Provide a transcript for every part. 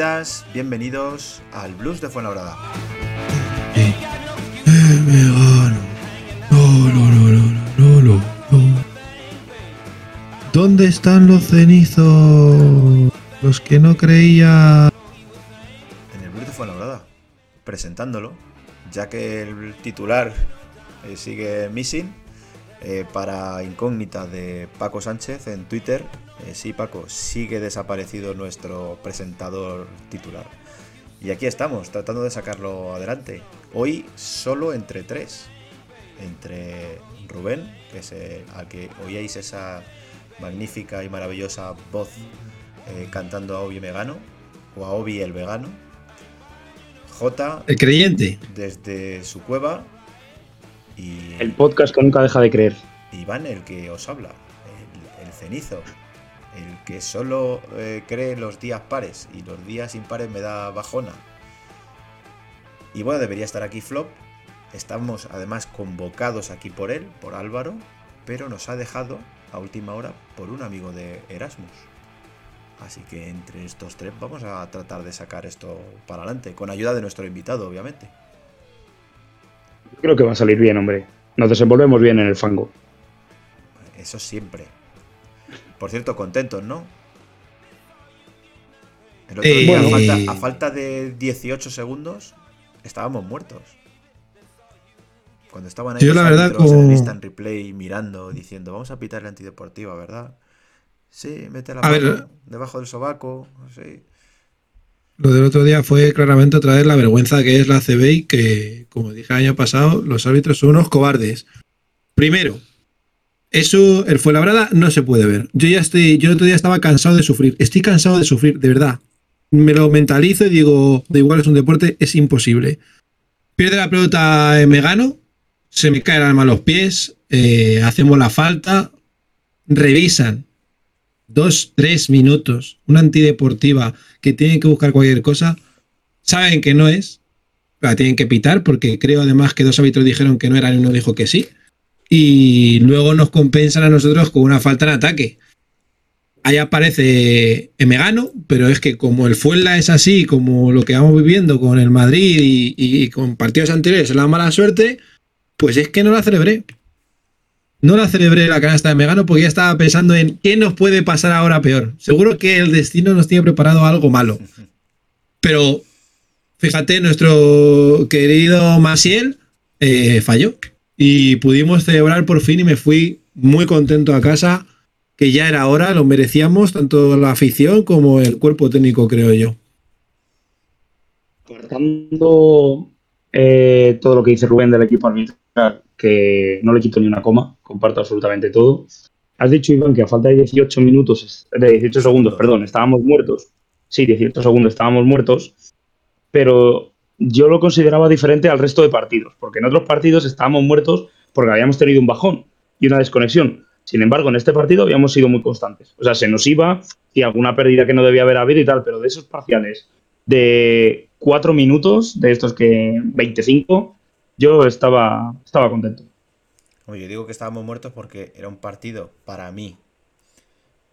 Bienvenidas, bienvenidos al Blues de Fuenlabrada. ¿Dónde están los cenizos? Los que no creía. En el Blues de Fuenlabrada, presentándolo, ya que el titular eh, sigue missing. eh, para incógnita de Paco Sánchez en Twitter. Eh, sí, Paco, sigue desaparecido nuestro presentador titular. Y aquí estamos, tratando de sacarlo adelante. Hoy solo entre tres. Entre Rubén, que es el- al que oíais esa magnífica y maravillosa voz eh, cantando a Obi Vegano, o a Obi el Vegano. J, El creyente. desde su cueva. Y El podcast que nunca deja de creer. Iván, el que os habla, el, el cenizo, el que solo eh, cree los días pares y los días impares me da bajona. Y bueno, debería estar aquí Flop. Estamos además convocados aquí por él, por Álvaro, pero nos ha dejado a última hora por un amigo de Erasmus. Así que entre estos tres vamos a tratar de sacar esto para adelante, con ayuda de nuestro invitado, obviamente. Creo que va a salir bien, hombre. Nos desenvolvemos bien en el fango. Eso siempre. Por cierto, contentos, ¿no? El otro Eh, día, a, falta, a falta de 18 segundos, estábamos muertos. Cuando estaban ahí Yo, la verdad, en como- instant replay mirando, diciendo, vamos a pitar la antideportiva, ¿verdad? Sí, mete la A mano ver. debajo del sobaco, sí. Lo del otro día fue claramente otra vez la vergüenza que es la CB y que, como dije el año pasado, los árbitros son unos cobardes. Primero, eso, el Fuenlabrada no se puede ver. Yo ya estoy, yo el otro día estaba cansado de sufrir. Estoy cansado de sufrir, de verdad. Me lo mentalizo y digo, da igual es un deporte, es imposible. Pierde la pelota en Megano, se me cae el alma los pies, eh, hacemos la falta, revisan dos, tres minutos, una antideportiva que tienen que buscar cualquier cosa, saben que no es, la tienen que pitar porque creo además que dos árbitros dijeron que no era y uno dijo que sí, y luego nos compensan a nosotros con una falta en ataque. Ahí aparece Emegano, pero es que como el Fuenla es así, como lo que vamos viviendo con el Madrid y, con partidos anteriores, la mala suerte, pues es que no la celebré. No la celebré la canasta de Megano porque ya estaba pensando en qué nos puede pasar ahora peor. Seguro que el destino nos tiene preparado algo malo. Pero fíjate, nuestro querido Masiel eh, falló. Y pudimos celebrar por fin y me fui muy contento a casa, que ya era hora, lo merecíamos, tanto la afición como el cuerpo técnico, creo yo. Cortando eh, todo lo que dice Rubén del equipo arbitral, que no le quito ni una coma, comparto absolutamente todo. Has dicho, Iván, que a falta de 18 minutos, de 18 segundos, perdón, estábamos muertos. Sí, 18 segundos estábamos muertos, pero yo lo consideraba diferente al resto de partidos, porque en otros partidos estábamos muertos porque habíamos tenido un bajón y una desconexión. Sin embargo, en este partido habíamos sido muy constantes. O sea, se nos iba y alguna pérdida que no debía haber habido y tal, pero de esos parciales de cuatro minutos, de estos que 25, yo estaba, estaba contento. Oye, yo digo que estábamos muertos porque era un partido para mí.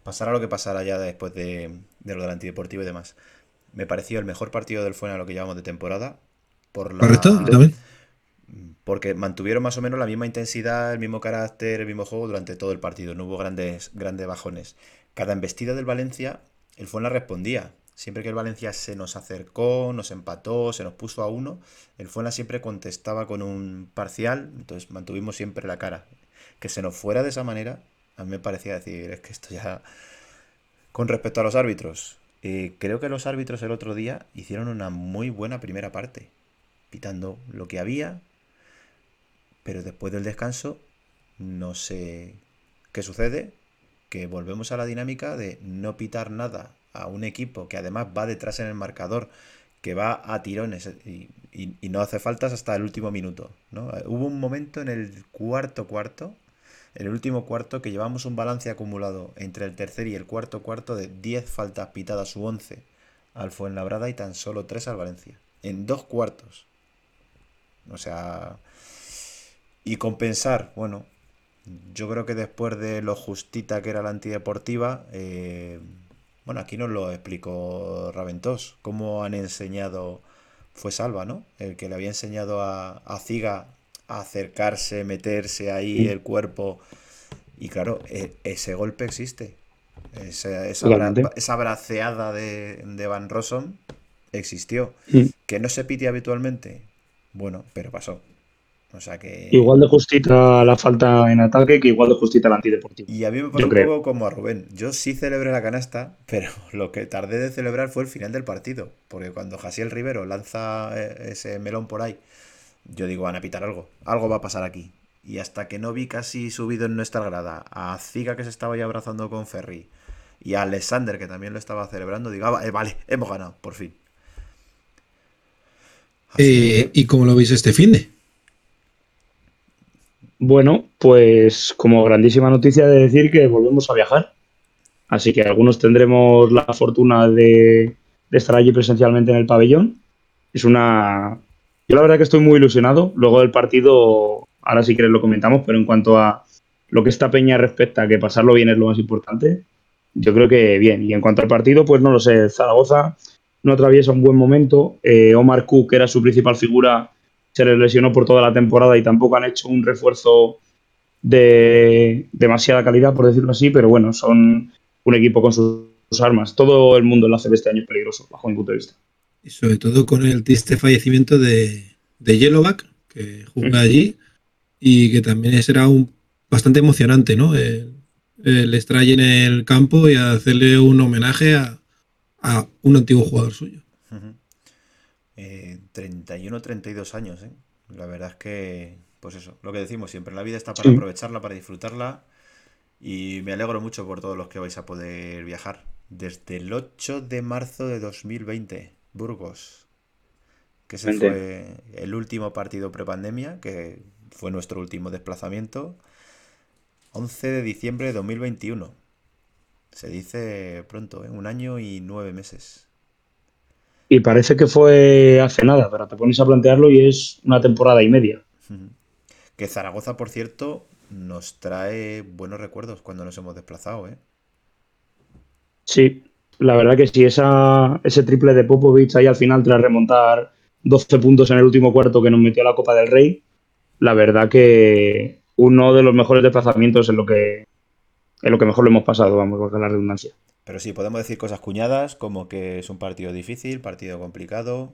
Pasara lo que pasara ya después de, de lo del antideportivo y demás. Me pareció el mejor partido del Fuena lo que llevamos de temporada. Por la, ¿Correcto? Porque mantuvieron más o menos la misma intensidad, el mismo carácter, el mismo juego durante todo el partido. No hubo grandes, grandes bajones. Cada embestida del Valencia, el Fuenla respondía. Siempre que el Valencia se nos acercó, nos empató, se nos puso a uno, el Fuenla siempre contestaba con un parcial, entonces mantuvimos siempre la cara. Que se nos fuera de esa manera, a mí me parecía decir, es que esto ya... Con respecto a los árbitros, eh, creo que los árbitros el otro día hicieron una muy buena primera parte, pitando lo que había, pero después del descanso no sé qué sucede, que volvemos a la dinámica de no pitar nada a un equipo que además va detrás en el marcador, que va a tirones y, y- no hace faltas hasta el último minuto. ¿no? Hubo un momento en el cuarto cuarto, el último cuarto, que llevamos un balance acumulado entre el tercer y el cuarto cuarto de 10 faltas pitadas u 11 al Fuenlabrada y tan solo 3 al Valencia. En dos cuartos. O sea... Y compensar, bueno, yo creo que después de lo justita que era la antideportiva, eh, Bueno, aquí nos lo explicó Raventós, cómo han enseñado, fue Salva, ¿no? El que le había enseñado a, a Ziga a acercarse, meterse ahí el cuerpo. Y claro, e, ese golpe existe. Esa, esa, braceada de, de, Van Rossum existió. Que no se pide habitualmente. Bueno, pero pasó. O sea que. Igual de justita la falta en ataque que igual de justita el antideportivo. Y a mí me pasó un poco como a Rubén. Yo sí celebré la canasta, pero lo que tardé de celebrar fue el final del partido. Porque cuando Jasiel Rivero lanza eh, ese melón por ahí, yo digo, van a pitar algo. Algo va a pasar aquí. Y hasta que no vi casi subido en nuestra grada a Ziga que se estaba ya abrazando con Ferry y a Alexander que también lo estaba celebrando, digo, ah, vale, hemos ganado, por fin. Eh, ¿Y cómo lo veis este fin de? Bueno, pues como grandísima noticia de decir que volvemos a viajar. Así que algunos tendremos la fortuna de, estar allí presencialmente en el pabellón. Es una... Yo la verdad que estoy muy ilusionado. Luego del partido, ahora sí que lo comentamos, pero en cuanto a lo que esta peña respecta, que pasarlo bien es lo más importante, yo creo que bien. Y en cuanto al partido, pues no lo sé. Zaragoza no atraviesa un buen momento. Eh, Omar Cook, que era su principal figura, se les lesionó por toda la temporada y tampoco han hecho un refuerzo de demasiada calidad, por decirlo así, pero bueno, son un equipo con sus, armas. Todo el mundo en la CB este año es peligroso, bajo mi punto de vista. Y sobre todo con el triste fallecimiento de, de Yellowback, que juega allí, y que también será un, bastante emocionante, ¿no? El, el en el campo y hacerle un homenaje a, a un antiguo jugador suyo. 31, 32 eh, años, ¿eh? La verdad es que, pues eso, lo que decimos siempre, la vida está para aprovecharla, para disfrutarla y me alegro mucho por todos los que vais a poder viajar. Desde el 8 de marzo de 2020, Burgos, que ese fue el último partido prepandemia, que fue nuestro último desplazamiento. 11 de diciembre de 2021. Se dice pronto, ¿eh? un año y nueve meses. Y parece que fue hace nada, pero te pones a plantearlo y es una temporada y media. Que Zaragoza, por cierto, nos trae buenos recuerdos cuando nos hemos desplazado, ¿eh? Sí, la verdad que esa, ese triple de Popovich ahí al final tras remontar 12 puntos en el último cuarto que nos metió a la Copa del Rey, la verdad que uno de los mejores desplazamientos en lo que, en lo que mejor lo hemos pasado, vamos, a la redundancia. Pero sí, podemos decir cosas cuñadas como que es un partido difícil, partido complicado,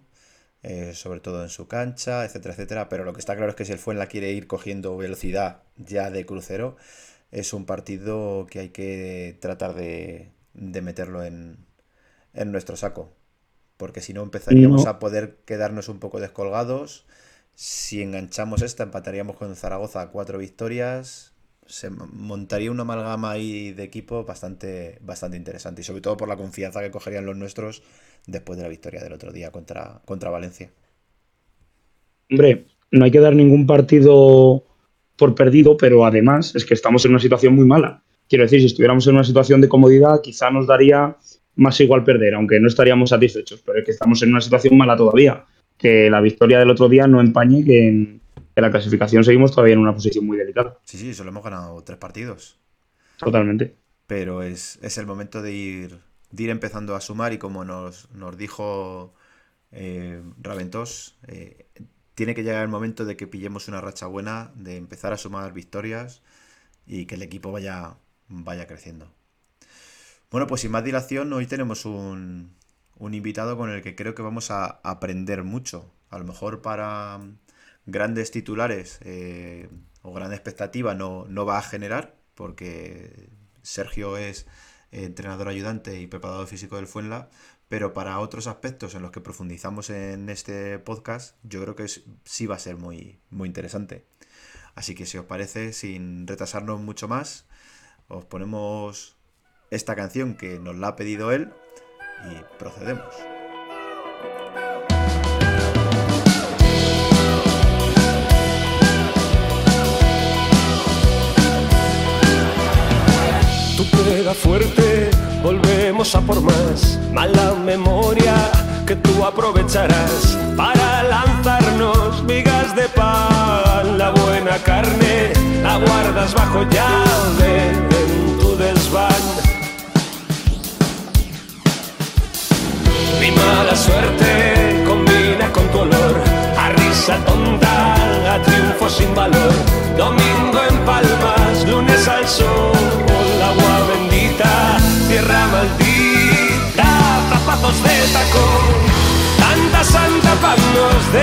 eh, sobre todo en su cancha, etcétera, etcétera. Pero lo que está claro es que si el Fuenla quiere ir cogiendo velocidad ya de crucero, es un partido que hay que tratar de, meterlo en, nuestro saco. Porque si no empezaríamos a poder quedarnos un poco descolgados. Si enganchamos esta, empataríamos con Zaragoza a cuatro victorias se montaría una amalgama ahí de equipo bastante, bastante interesante y sobre todo por la confianza que cogerían los nuestros después de la victoria del otro día contra, contra Valencia. Hombre, no hay que dar ningún partido por perdido, pero además es que estamos en una situación muy mala. Quiero decir, si estuviéramos en una situación de comodidad, quizá nos daría más igual perder, aunque no estaríamos satisfechos, pero es que estamos en una situación mala todavía. Que la victoria del otro día no empañe que en, en la clasificación seguimos todavía en una posición muy delicada. Sí, sí, solo hemos ganado tres partidos. Totalmente. Pero es, el momento de ir, ir empezando a sumar y como nos, dijo eh, Raventós, eh, tiene que llegar el momento de que pillemos una racha buena, de empezar a sumar victorias y que el equipo vaya, vaya creciendo. Bueno, pues sin más dilación, hoy tenemos un, un invitado con el que creo que vamos a aprender mucho. A lo mejor para, grandes titulares eh, o gran expectativa no, no va a generar, porque Sergio es entrenador ayudante y preparador físico del Fuenla, pero para otros aspectos en los que profundizamos en este podcast, yo creo que sí va a ser muy, muy interesante. Así que si os parece, sin retrasarnos mucho más, os ponemos esta canción que nos la ha pedido él y procedemos. pega fuerte, volvemos a por más. Mala memoria que tú aprovecharás para lanzarnos migas de pan. La buena carne la guardas bajo llave desván. Mi mala suerte combina con tu olor a risa tonta, a triunfo sin valor. Domingo en palmas, lunes al sol, agua bendita, tierra maldita, zapatos de tacón. Tanta santa paz nos dejes,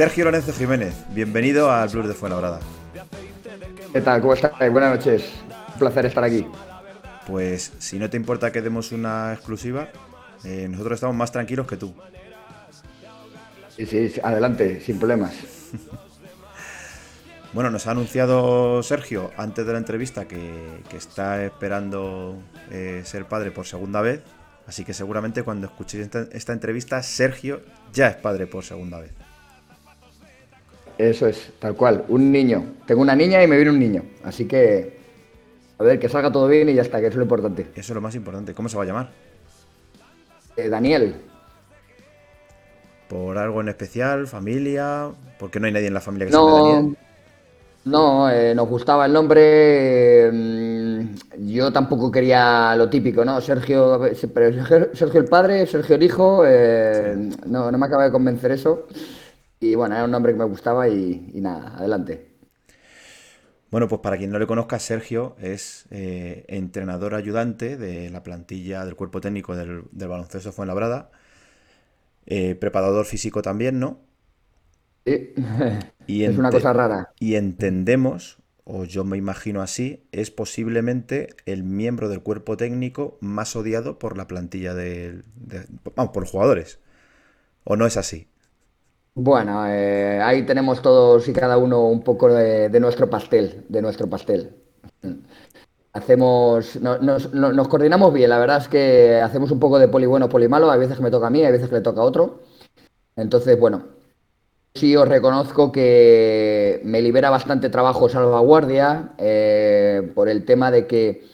Sergio Lorenzo Jiménez, bienvenido al Blues de Fuenlabrada. ¿Qué tal? ¿Cómo estáis? Buenas noches. Un placer estar aquí. Pues si no te importa que demos una exclusiva, eh, nosotros estamos más tranquilos que tú. Sí, sí, sí, adelante, sin problemas. Bueno, nos ha anunciado Sergio antes de la entrevista que, que está esperando eh, ser padre por segunda vez. Así que seguramente cuando escuchéis esta, esta entrevista, Sergio ya es padre por segunda vez. Eso es, tal cual. Un niño. Tengo una niña y me viene un niño. Así que, a ver, que salga todo bien y ya está, que eso es lo importante. Eso es lo más importante. ¿Cómo se va a llamar? Eh, Daniel, ¿Por algo en especial? ¿Familia? Porque no hay nadie en la familia que se llame no, Daniel. no, eh, nos gustaba el nombre. eh, mm, yo tampoco quería lo típico, ¿no? Sergio, pero Sergio, Sergio el padre, Sergio el hijo. eh, no, no me acaba de convencer eso. Y bueno, era un nombre que me gustaba y, y nada, adelante. Bueno, pues para quien no le conozca, Sergio es eh, entrenador ayudante de la plantilla del cuerpo técnico del, del baloncesto Fuenlabrada. Eh, preparador físico también, ¿no? Sí, Y es una cosa rara. Y entendemos, o yo me imagino así, es posiblemente el miembro del cuerpo técnico más odiado por la plantilla del- de, vamos, por los jugadores. ¿O no es así? Bueno, eh, ahí tenemos todos y cada uno un poco de, nuestro pastel, de nuestro pastel. Hacemos, no- nos, no- nos coordinamos bien, la verdad es que hacemos un poco de poli bueno, poli malo, hay veces que me toca a mí, hay veces que le toca a otro. Entonces, bueno, sí os reconozco que me libera bastante trabajo salvaguardia eh, por el tema de que,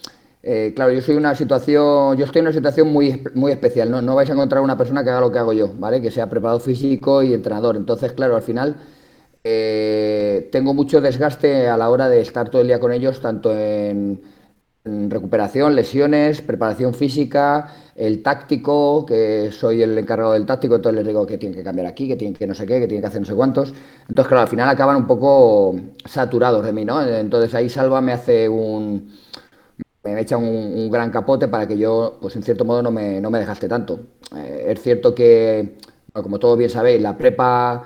eh, claro, yo soy una situación, yo estoy en una situación muy, muy especial, ¿no? No vais a encontrar una persona que haga lo que hago yo, ¿vale? Que sea preparador físico y entrenador. Entonces, claro, al final eh, tengo mucho desgaste a la hora de estar todo el día con ellos, tanto en, en recuperación, lesiones, preparación física, el táctico, que soy el encargado del táctico, entonces les digo que tienen que cambiar aquí, que tienen que no sé qué, que tienen que hacer no sé cuántos. Entonces, claro, al final acaban un poco saturados de mí, ¿no? Entonces ahí Salva me hace un, me echa un, gran capote para que yo, pues en cierto modo, no me, no me desgaste tanto. Eh, es cierto que, como todos bien sabéis, la prepa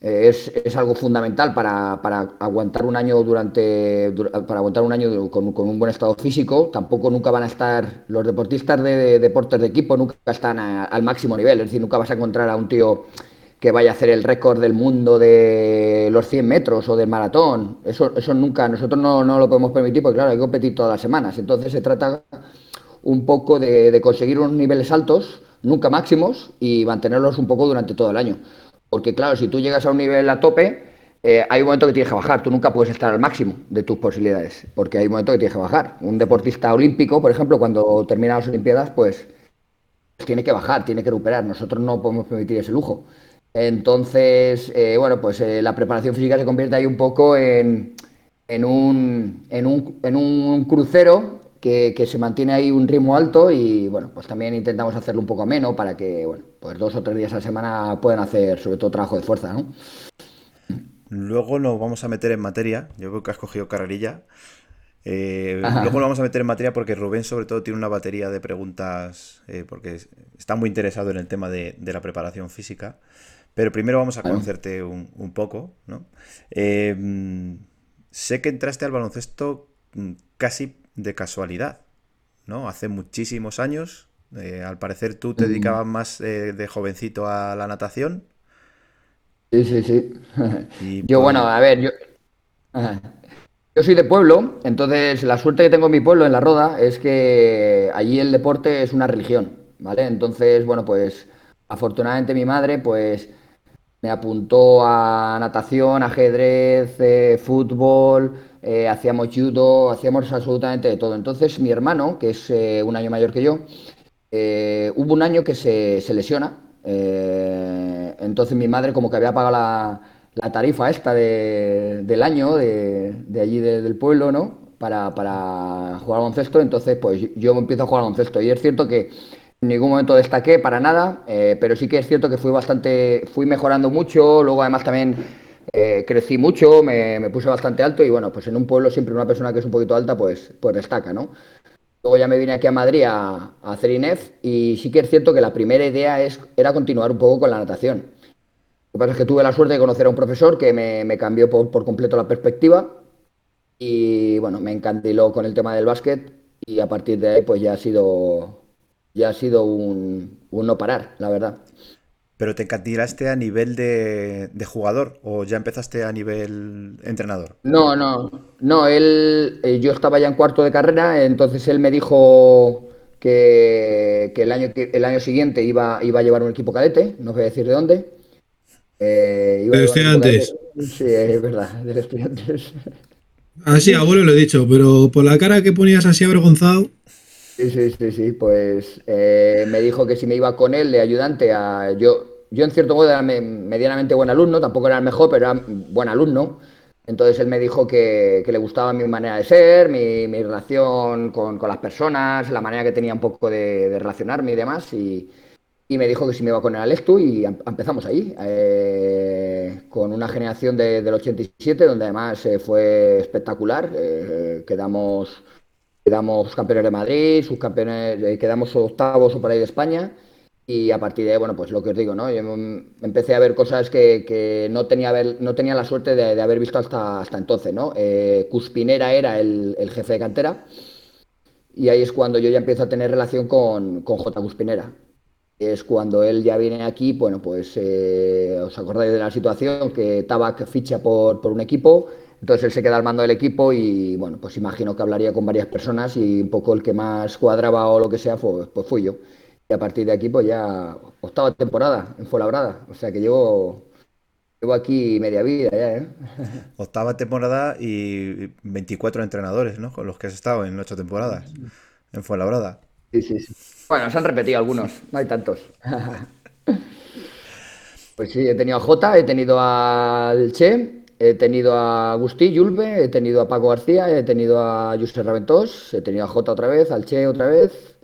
eh, es, es algo fundamental para, para aguantar un año durante dura- para aguantar un año con, con un buen estado físico. Tampoco nunca van a estar los deportistas de, de deportes de equipo nunca están al máximo nivel. Es decir, nunca vas a encontrar a un tío que vaya a hacer el récord del mundo de los 100 metros o del maratón. Eso, eso nunca, nosotros no, no lo podemos permitir porque, claro, hay que competir todas las semanas. Entonces se trata un poco de, de conseguir unos niveles altos, nunca máximos, y mantenerlos un poco durante todo el año. Porque, claro, si tú llegas a un nivel a tope, eh, hay un momento que tienes que bajar. Tú nunca puedes estar al máximo de tus posibilidades, porque hay un momento que tienes que bajar. Un deportista olímpico, por ejemplo, cuando termina las Olimpiadas, pues tiene que bajar, tiene que recuperar. Nosotros no podemos permitir ese lujo. Entonces, eh, bueno, pues eh, la preparación física se convierte ahí un poco en, en un, en un, en un crucero que, que se mantiene ahí un ritmo alto y bueno, pues también intentamos hacerlo un poco ameno para que, bueno, pues dos o tres días a la semana puedan hacer sobre todo trabajo de fuerza, ¿no? Luego nos vamos a meter en materia. Yo veo que has cogido carrerilla. Eh, luego nos vamos a meter en materia porque Rubén sobre todo tiene una batería de preguntas eh, porque es- está muy interesado en el tema de, de la preparación física. Pero primero vamos a conocerte un, un poco, ¿no? Eh, mm, sé que entraste al baloncesto mm, casi de casualidad, ¿no? Hace muchísimos años. Eh, al parecer tú te Mm. dedicabas más eh, de jovencito a la natación. Sí, sí, sí. Y Yo, bueno, a ver, yo. Yo soy de pueblo, entonces la suerte que tengo en mi pueblo, en La Roda, es que allí el deporte es una religión, ¿vale? Entonces, bueno, pues afortunadamente mi madre, pues me apuntó a natación, ajedrez, eh, fútbol, eh, hacíamos judo, hacíamos absolutamente de todo. Entonces mi hermano, que es eh, un año mayor que yo, hubo un año que se, se lesiona. entonces mi madre como que había pagado la, la tarifa esta de, del año de, de allí del pueblo, ¿no? Para, para jugar baloncesto. Entonces pues yo empiezo a jugar baloncesto. Y es cierto que en ningún momento destaqué para nada, eh, pero sí que es cierto que fui bastante, fui mejorando mucho, luego además también eh, crecí mucho, me, puse bastante alto y bueno, pues en un pueblo siempre una persona que es un poquito alta pues, pues destaca, ¿no? Luego ya me vine aquí a Madrid a, hacer INEF y sí que es cierto que la primera idea es, era continuar un poco con la natación. Lo que pasa es que tuve la suerte de conocer a un profesor que me, cambió por, por completo la perspectiva y bueno, me encandiló con el tema del básquet y a partir de ahí pues ya ha sido ya ha sido un, no parar, la verdad. ¿Pero te encantilaste a nivel de, jugador o ya empezaste a nivel entrenador? No, no, no, él, eh, yo estaba ya en cuarto de carrera, entonces él me dijo que, el, año, el año siguiente iba, iba a llevar un equipo cadete, no voy a decir de dónde. Eh, de estudiantes. Sí, es verdad, de estudiantes. Ah, sí, abuelo lo he dicho, pero por la cara que ponías así avergonzado. Sí, sí, sí, sí. Pues eh, me dijo que si me iba con él de ayudante a. Yo, yo en cierto modo era medianamente buen alumno, tampoco era el mejor, pero era buen alumno. Entonces él me dijo que, le gustaba mi manera de ser, mi, relación con, las personas, la manera que tenía un poco de, relacionarme y demás. Y, me dijo que si me iba con él al ESTU y empezamos ahí, eh, con una generación del 87, donde además eh, fue espectacular. quedamos quedamos campeones de Madrid, subcampeones, eh, quedamos octavos o por ahí de España. Y a partir de ahí, bueno, pues lo que os digo, ¿no? Yo empecé a ver cosas que, no, tenía no tenía la suerte de, haber visto hasta, hasta entonces, ¿no? Eh, Cuspinera era el, jefe de cantera y ahí es cuando yo ya empiezo a tener relación con, con J. Cuspinera. Es cuando él ya viene aquí, bueno, pues eh, os acordáis de la situación que Tabac ficha por, por un equipo, entonces él se queda al mando del equipo y bueno, pues imagino que hablaría con varias personas y un poco el que más cuadraba o lo que sea, pues, pues fui yo. Y a partir de aquí, pues ya octava temporada en Fuenlabrada. O sea que llevo, llevo aquí media vida ya, ¿eh? Octava temporada y 24 entrenadores, ¿no? Con los que has estado en ocho temporadas en Fuenlabrada. Sí, sí, sí. Bueno, se han repetido algunos, no hay tantos. pues sí, he tenido a Jota, he tenido al Che, He tenido a Agustí Yulbe, he tenido a Paco García, he tenido a José Raventós, he tenido a Jota otra vez, al Che otra vez.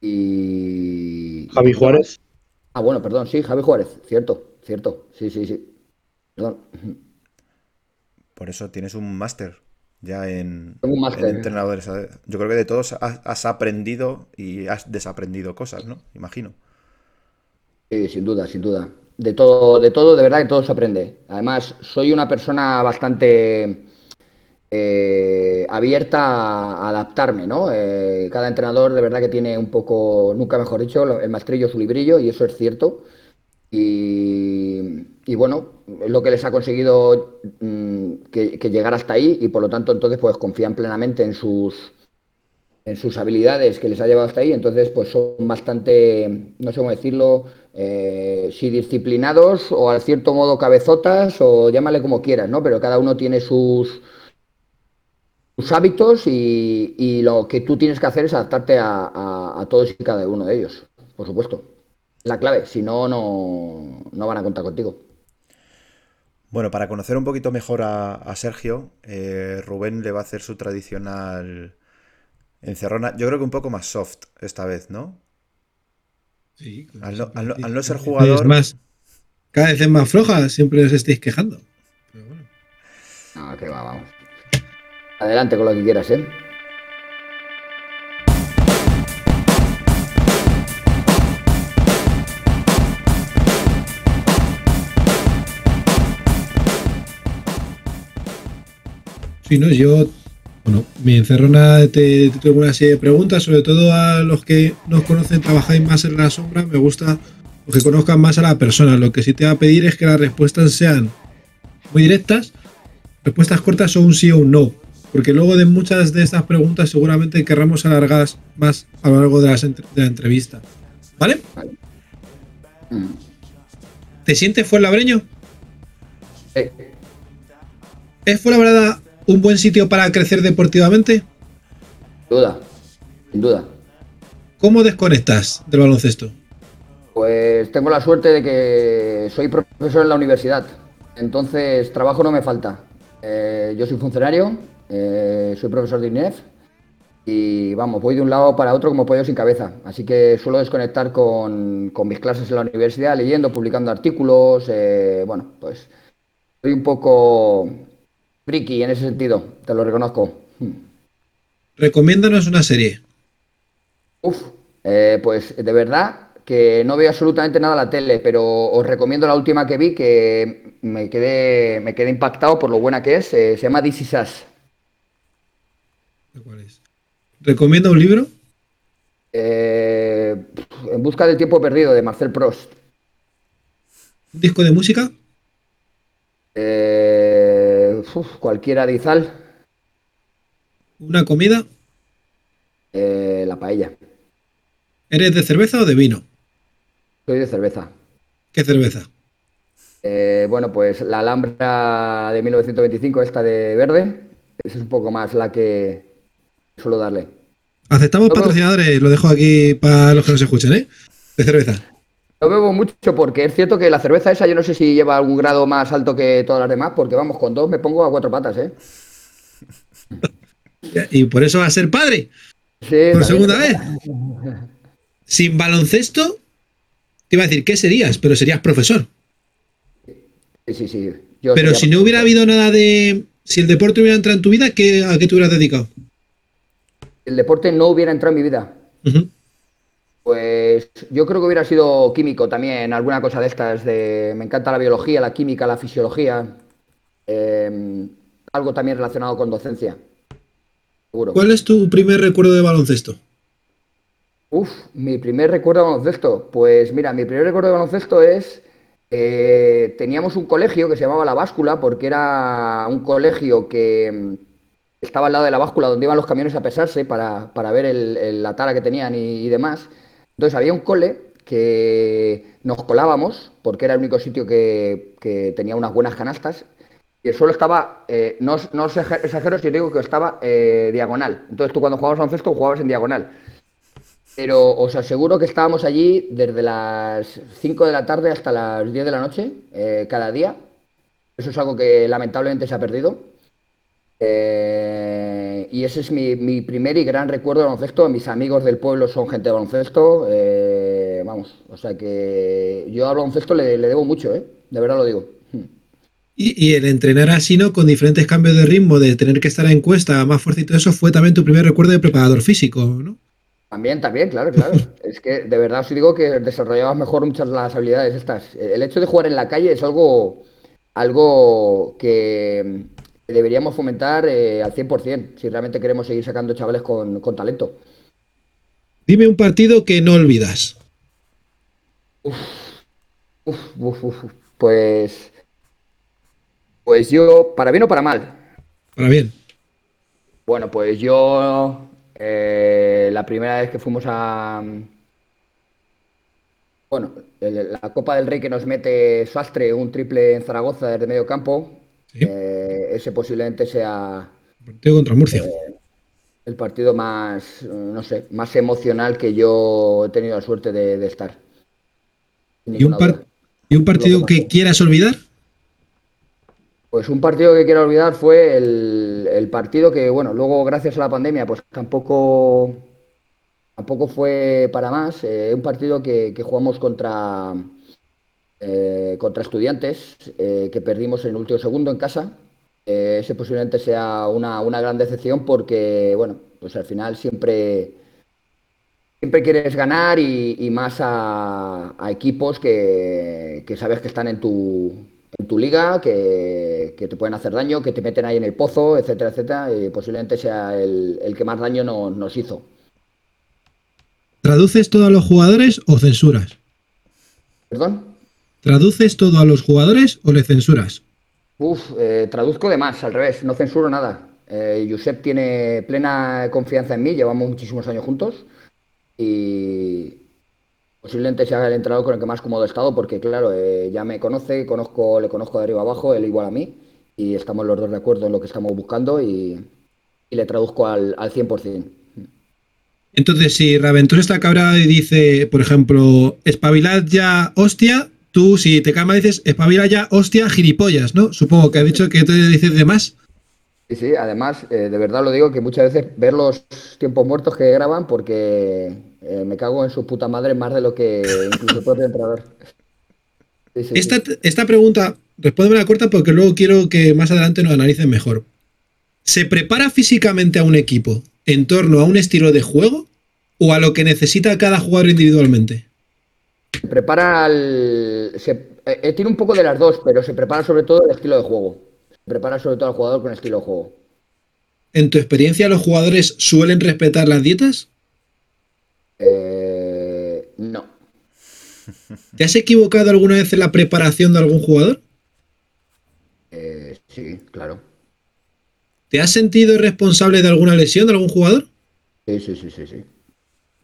Y. Javi Juárez. Ah, bueno, perdón, sí, Javi Juárez, cierto, cierto. Sí, sí, sí. Perdón. Por eso tienes un máster ya en, un entrenadores. Yo creo que de todos has, aprendido y has desaprendido cosas, ¿no? Imagino. Sí, sin duda, sin duda de todo, de todo, de verdad que todo se aprende. Además, soy una persona bastante eh, abierta a adaptarme, ¿no? Eh, cada entrenador de verdad que tiene un poco, nunca mejor dicho, el maestrillo su librillo, y eso es cierto. Y, y bueno, es lo que les ha conseguido mm, que, que, llegar hasta ahí, y por lo tanto, entonces, pues confían plenamente en sus en sus habilidades que les ha llevado hasta ahí, entonces pues son bastante, no sé cómo decirlo, eh, si disciplinados o al cierto modo cabezotas o llámale como quieras, ¿no? Pero cada uno tiene sus, hábitos y, lo que tú tienes que hacer es adaptarte a, todos y cada uno de ellos, por supuesto. La clave, si no, no, van a contar contigo. Bueno, para conocer un poquito mejor a, Sergio, eh, Rubén le va a hacer su tradicional Encerrona, yo creo que un poco más soft esta vez, ¿no? Sí. Al no, al no, ser jugador. Es más, cada vez es más floja, siempre os estáis quejando. Pero bueno. No, que va, vamos. Adelante con lo que quieras, ¿eh? Sí, no, yo bueno, mi encerrona te, te tengo una serie de preguntas, sobre todo a los que nos conocen, trabajáis más en la sombra, me gusta que conozcan más a la persona. Lo que sí te va a pedir es que las respuestas sean muy directas, respuestas cortas o un sí o un no. Porque luego de muchas de estas preguntas seguramente querramos alargar más a lo largo de, las de la entrevista. ¿Vale? Mm. ¿Te sientes fuenlabreño? Sí. ¿Es Fuenlabrada un buen sitio para crecer deportivamente? Sin duda, sin duda. ¿Cómo desconectas del baloncesto? Pues tengo la suerte de que soy profesor en la universidad, entonces trabajo no me falta. Eh, yo soy funcionario, eh, soy profesor de INEF y vamos, voy de un lado para otro como pollo sin cabeza. Así que suelo desconectar con, con mis clases en la universidad, leyendo, publicando artículos. eh, bueno, pues soy un poco friki en ese sentido, te lo reconozco. Recomiéndanos una serie. Uf, eh, pues de verdad que no veo absolutamente nada a la tele, pero os recomiendo la última que vi que me quedé, me quedé impactado por lo buena que es. eh, se llama This Is Us. ¿Cuál es? ¿Recomienda un libro? Eh, en busca del tiempo perdido de Marcel Proust. ¿Un disco de música? Eh, uf, cualquiera de Izal, ¿Una comida? eh, la paella. ¿Eres de cerveza o de vino? Soy de cerveza. ¿Qué cerveza? Eh, bueno, pues la Alhambra de 1925, esta de verde, es un poco más la que suelo darle. Aceptamos patrocinadores, lo dejo aquí para los que nos escuchen, ¿eh? De cerveza. No bebo mucho porque es cierto que la cerveza esa yo no sé si lleva algún grado más alto que todas las demás, porque vamos, con dos me pongo a cuatro patas, ¿eh? Y por eso va a ser padre, Sí, por segunda vez. Sin baloncesto, te iba a decir, ¿qué serías? Pero serías profesor. Sí, sí, sí. Yo Pero si no hubiera habido nada de... Si el deporte hubiera entrado en tu vida, ¿qué, ¿a qué te hubieras dedicado? el deporte no hubiera entrado en mi vida, Ujú. Pues yo creo que hubiera sido químico también, alguna cosa de estas, de me encanta la biología, la química, la fisiología, eh, algo también relacionado con docencia, seguro. ¿Cuál es tu primer recuerdo de baloncesto? Uf, mi primer recuerdo de baloncesto. Pues mira, mi primer recuerdo de baloncesto es. eh, teníamos un colegio que se llamaba La Báscula, porque era un colegio que mm, estaba al lado de la báscula donde iban los camiones a pesarse para, para ver el- el- la tara que tenían y, y demás. Entonces había un cole que nos colábamos, porque era el único sitio que, que tenía unas buenas canastas. Y el suelo estaba, eh, no, no exagero si digo que estaba eh, diagonal. Entonces tú cuando jugabas a baloncesto jugabas en diagonal. Pero os aseguro que estábamos allí desde las 5 de la tarde hasta las 10 de la noche, eh, cada día. Eso es algo que lamentablemente se ha perdido. Eh, y ese es mi, mi primer y gran recuerdo de baloncesto. Mis amigos del pueblo son gente de baloncesto. eh, vamos, o sea que yo al baloncesto le, le debo mucho, ¿eh? De verdad lo digo. Y, y el entrenar así, ¿no? Con diferentes cambios de ritmo, de tener que estar en cuesta más fuerte y todo eso, fue también tu primer recuerdo de preparador físico, ¿no? También, también, claro, claro. Es que de verdad os digo que desarrollabas mejor muchas de las habilidades estas. El hecho de jugar en la calle es algo, algo que deberíamos fomentar eh, al 100%, si realmente queremos seguir sacando chavales con, con talento. Dime un partido que no olvidas. Uf, uf, uf, uf. Pues, pues yo, para bien o para mal, Para bien. Bueno, pues yo eh, la primera vez que fuimos a bueno, la Copa del Rey que nos mete Sastre, un triple en Zaragoza desde medio campo, Sí. eh, ese posiblemente sea Partido contra Murcia. el partido más, eh, no sé, más emocional que yo he tenido la suerte de, de estar. ¿Y un, ninguna par- duda. ¿Y un partido que quieras olvidar? Pues un partido que quiero olvidar fue el, el partido que, bueno, luego gracias a la pandemia, pues tampoco, tampoco fue para más. eh, un partido que, que jugamos contra, eh, contra estudiantes, eh, que perdimos en el último segundo en casa. Eh, ese posiblemente sea una, una gran decepción porque, bueno, pues al final siempre, siempre quieres ganar y, y más a, a equipos que, que sabes que están en tu, en tu liga, que, que te pueden hacer daño, que te meten ahí en el pozo, etcétera, etcétera, y posiblemente sea el, el que más daño no- nos hizo. ¿Traduces todo a los jugadores o censuras? ¿Perdón? ¿Traduces todo a los jugadores o le censuras? Uf, eh, traduzco de más, al revés, no censuro nada. Eh, Josep tiene plena confianza en mí, llevamos muchísimos años juntos y posiblemente sea el entrenador con el que más cómodo he estado porque, claro, eh, ya me conoce, conozco, le conozco de arriba abajo, él igual a mí y estamos los dos de acuerdo en lo que estamos buscando y, le traduzco al, al 100%. Entonces, si Raventus está cabreado y dice, por ejemplo, espabilad ya, hostia, tú si te calma dices, espabila ya, hostia, gilipollas, ¿no? Supongo que ha dicho que te dices de más. Sí, sí, además, eh, de verdad lo digo, que muchas veces ver los tiempos muertos que graban porque eh, me cago en su puta madre más de lo que incluso el propio entrenador. Sí, sí, sí. Esta, esta pregunta, respóndeme la corta porque luego quiero que más adelante nos analicen mejor. ¿Se prepara físicamente a un equipo en torno a un estilo de juego o a lo que necesita cada jugador individualmente? Se prepara al. Se, eh, eh, tiene un poco de las dos, pero se prepara sobre todo el estilo de juego. Se prepara sobre todo al jugador con el estilo de juego. ¿En tu experiencia los jugadores suelen respetar las dietas? Eh, no. ¿Te has equivocado alguna vez en la preparación de algún jugador? Eh, sí, claro. ¿Te has sentido responsable de alguna lesión de algún jugador? Sí, sí, sí, sí, sí.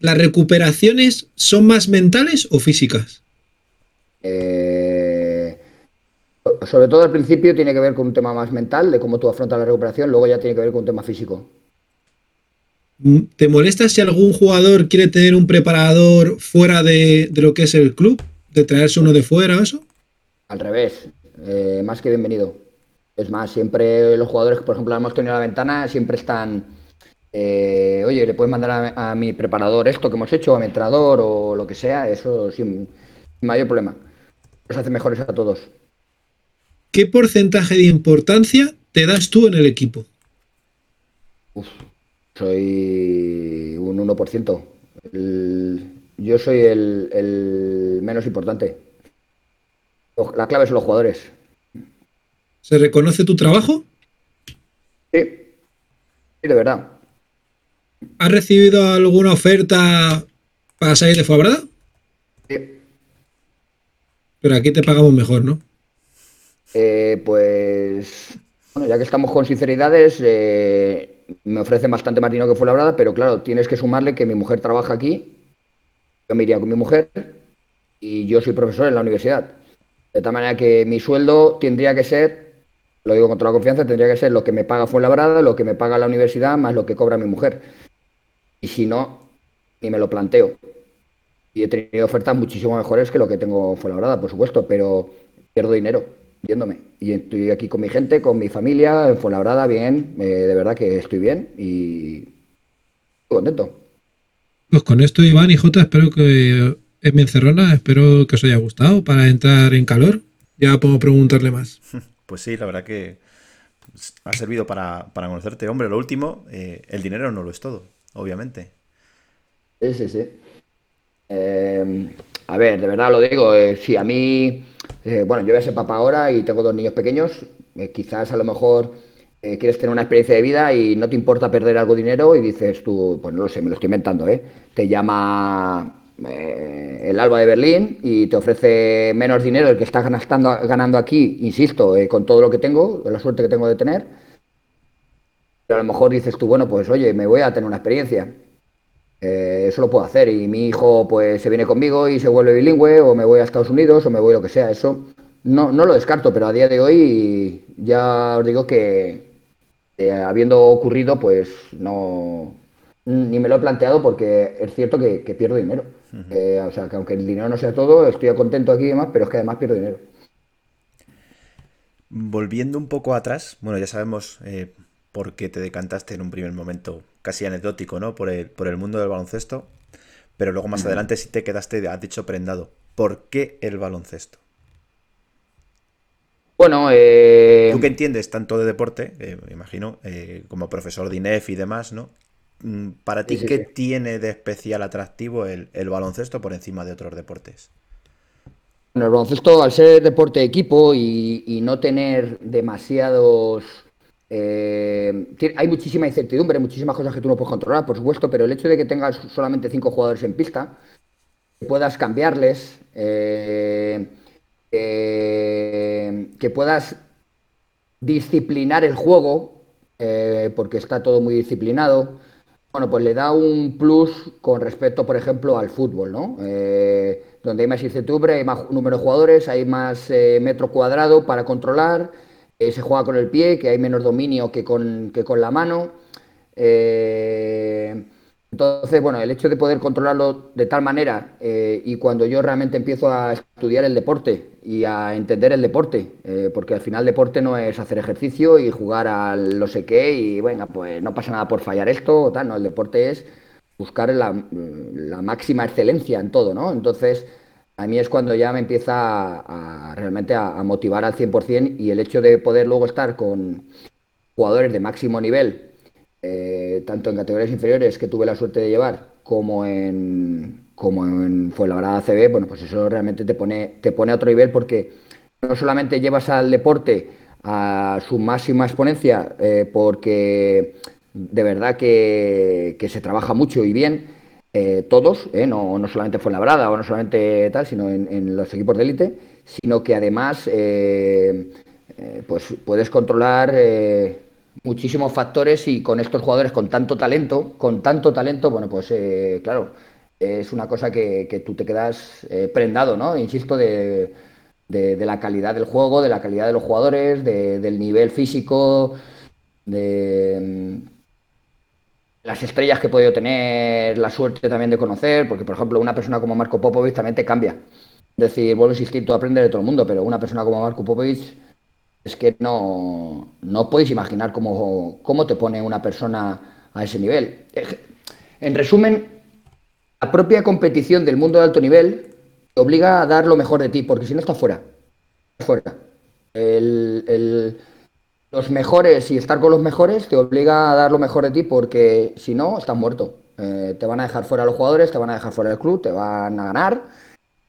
¿Las recuperaciones son más mentales o físicas? Eh, sobre todo al principio tiene que ver con un tema más mental, de cómo tú afrontas la recuperación, luego ya tiene que ver con un tema físico. Mm, ¿Te molesta si algún jugador quiere tener un preparador fuera de, de lo que es el club? ¿De traerse uno de fuera o eso? Al revés, eh, más que bienvenido. Es más, siempre los jugadores que, por ejemplo, hemos tenido la ventana, siempre están, eh, oye, le puedes mandar a, a mi preparador esto que hemos hecho, a mi entrenador o lo que sea, eso sin, sin mayor problema. Nos hace mejores a todos. ¿Qué porcentaje de importancia te das tú en el equipo? Uf, soy un 1%. El- yo soy el, el menos importante. La clave son los jugadores. ¿Se reconoce tu trabajo? Sí, sí, de verdad. ¿Has recibido alguna oferta para salir de Fuenlabrada? Sí. Pero aquí te pagamos mejor, ¿no? Eh, pues, bueno, ya que estamos con sinceridades, eh, me ofrecen bastante más dinero que fue labrada, pero claro, tienes que sumarle que mi mujer trabaja aquí, yo me iría con mi mujer y yo soy profesor en la universidad. De tal manera que mi sueldo tendría que ser, lo digo con toda la confianza, tendría que ser lo que me paga Fuenlabrada, lo que me paga la universidad, más lo que cobra mi mujer. Y si no, ni me lo planteo. Y he tenido ofertas muchísimo mejores que lo que tengo en Fuenlabrada, por supuesto, pero pierdo dinero yéndome. Y estoy aquí con mi gente, con mi familia, en Fuenlabrada, bien, eh, de verdad que estoy bien y estoy contento. Pues con esto, Iván y Jota, espero que en mi encerrona, espero que os haya gustado para entrar en calor. Ya puedo preguntarle más. Pues sí, la verdad que ha servido para, para conocerte. Hombre, lo último, eh, el dinero no lo es todo, obviamente. Sí, sí, sí. Eh, a ver, de verdad lo digo, eh, si a mí, eh, bueno, yo voy a ser papá ahora y tengo dos niños pequeños, eh, quizás a lo mejor quieres tener una experiencia de vida y no te importa perder algo de dinero y dices tú, pues no lo sé, me lo estoy inventando, ¿eh? Te llama el Alba de Berlín y te ofrece menos dinero del que estás ganando, ganando aquí, insisto, con todo lo que tengo, la suerte que tengo de tener. Pero a lo mejor dices tú, bueno, pues oye, me voy a tener una experiencia. Eh, eso lo puedo hacer y mi hijo pues se viene conmigo y se vuelve bilingüe o me voy a Estados Unidos o me voy lo que sea. Eso no, no lo descarto, pero a día de hoy ya os digo que eh, habiendo ocurrido pues no ni me lo he planteado porque es cierto que, que pierdo dinero. Eh, o sea que aunque el dinero no sea todo, estoy contento aquí y demás, pero es que además pierdo dinero. Volviendo un poco atrás, bueno, ya sabemos eh, por qué te decantaste en un primer momento casi anecdótico, ¿no? Por el, por el mundo del baloncesto, pero luego más adelante sí te quedaste, has dicho, prendado. ¿Por qué el baloncesto? Bueno, eh, Tú que entiendes tanto de deporte, eh, me imagino, eh, como profesor de INEF y demás, ¿no? Mm, Para ti, Sí, sí, ¿qué sí. tiene de especial atractivo el, el baloncesto por encima de otros deportes? Bueno, el baloncesto, al ser deporte de equipo y, y no tener demasiados... eh, hay muchísima incertidumbre, muchísimas cosas que tú no puedes controlar, por supuesto, pero el hecho de que tengas solamente cinco jugadores en pista, puedas cambiarles, eh, eh, que puedas disciplinar el juego, porque está todo muy disciplinado. Bueno, pues le da un plus con respecto, por ejemplo, al fútbol, ¿no? Donde hay más incertidumbre, hay más número de jugadores, hay más metro cuadrado para controlar, eh, se juega con el pie, que hay menos dominio que con, que con la mano. Eh, entonces, bueno, el hecho de poder controlarlo de tal manera eh, y cuando yo realmente empiezo a estudiar el deporte y a entender el deporte, porque al final deporte no es hacer ejercicio y jugar al no sé qué y venga, pues no pasa nada por fallar esto o tal, no, el deporte es buscar la, la máxima excelencia en todo, ¿no? Entonces, a mí es cuando ya me empieza a, realmente a, motivar al 100% y el hecho de poder luego estar con jugadores de máximo nivel eh, tanto en categorías inferiores que tuve la suerte de llevar como en como en CB, bueno, pues eso realmente te pone, te pone a otro nivel porque no solamente llevas al deporte a su máxima exponencia, eh, porque de verdad que, se trabaja mucho y bien, eh, todos, eh, no, no, solamente Fuenlabrada o no solamente tal, sino en, los equipos de élite, sino que además eh, pues puedes controlar muchísimos factores y con estos jugadores con tanto talento, con tanto talento, bueno, pues eh, claro, es una cosa que, que tú te quedas eh, prendado, ¿no? Insisto, de, de, la calidad del juego, de la calidad de los jugadores, de, del nivel físico, de las estrellas que he podido tener, la suerte también de conocer, porque por ejemplo una persona como Marco Popovic también te cambia. Es decir, vuelvo a insistir, tú aprendes de todo el mundo, pero una persona como Marco Popovic es que no, no podéis imaginar cómo, cómo te pone una persona a ese nivel. En resumen, la propia competición del mundo de alto nivel te obliga a dar lo mejor de ti, porque si no estás fuera. fuera. El, el, los mejores y estar con los mejores te obliga a dar lo mejor de ti, porque si no, estás muerto. Eh, te van a dejar fuera los jugadores, te van a dejar fuera el club, te van a ganar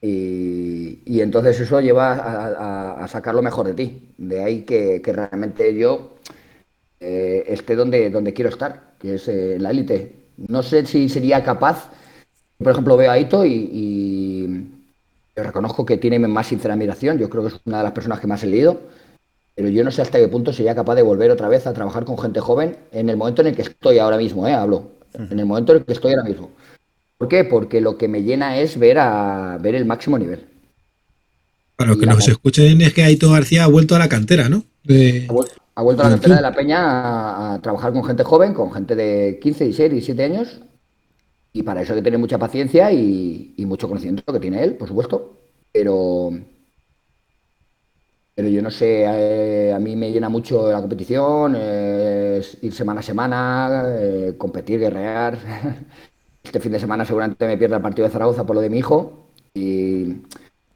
y, entonces eso lleva a, sacar lo mejor de ti. De ahí que, realmente yo eh, esté donde, donde quiero estar, que es eh, la élite. No sé si sería capaz, por ejemplo, veo a Ito y, reconozco que tiene más sincera admiración, yo creo que es una de las personas que más he leído, pero yo no sé hasta qué punto sería capaz de volver otra vez a trabajar con gente joven en el momento en el que estoy ahora mismo, ¿eh? hablo, en el momento en el que estoy ahora mismo. ¿Por qué? Porque lo que me llena es ver a ver el máximo nivel. Para los que nos escuchen es que Aito García ha vuelto a la cantera, ¿no? De... Ha, vuelto, ha, vuelto, a la cantera de la Peña a, a, trabajar con gente joven, con gente de 15, 16, 17 años. Y para eso hay que tener mucha paciencia y, y mucho conocimiento que tiene él, por supuesto. Pero, pero yo no sé, eh, a mí me llena mucho la competición, eh, ir semana a semana, eh, competir, guerrear. Este fin de semana seguramente me pierda el partido de Zaragoza por lo de mi hijo y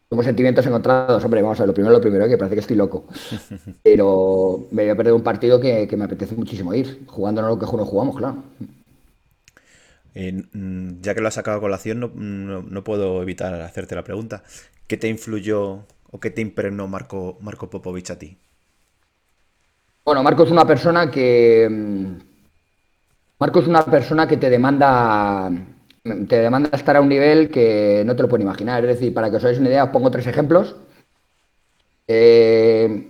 tengo sentimientos encontrados. Hombre, vamos a ver, lo primero, lo primero, que parece que estoy loco. Pero me voy a perder un partido que, que me apetece muchísimo ir, jugando no lo que no jugamos, claro. Eh, ya que lo has sacado a colación, no, no, no, puedo evitar hacerte la pregunta. ¿Qué te influyó o qué te impregnó Marco, Marco Popovich a ti? Bueno, Marco es una persona que mm, Marco es una persona que te demanda, te demanda estar a un nivel que no te lo pueden imaginar. Es decir, para que os hagáis una idea, os pongo tres ejemplos. Eh,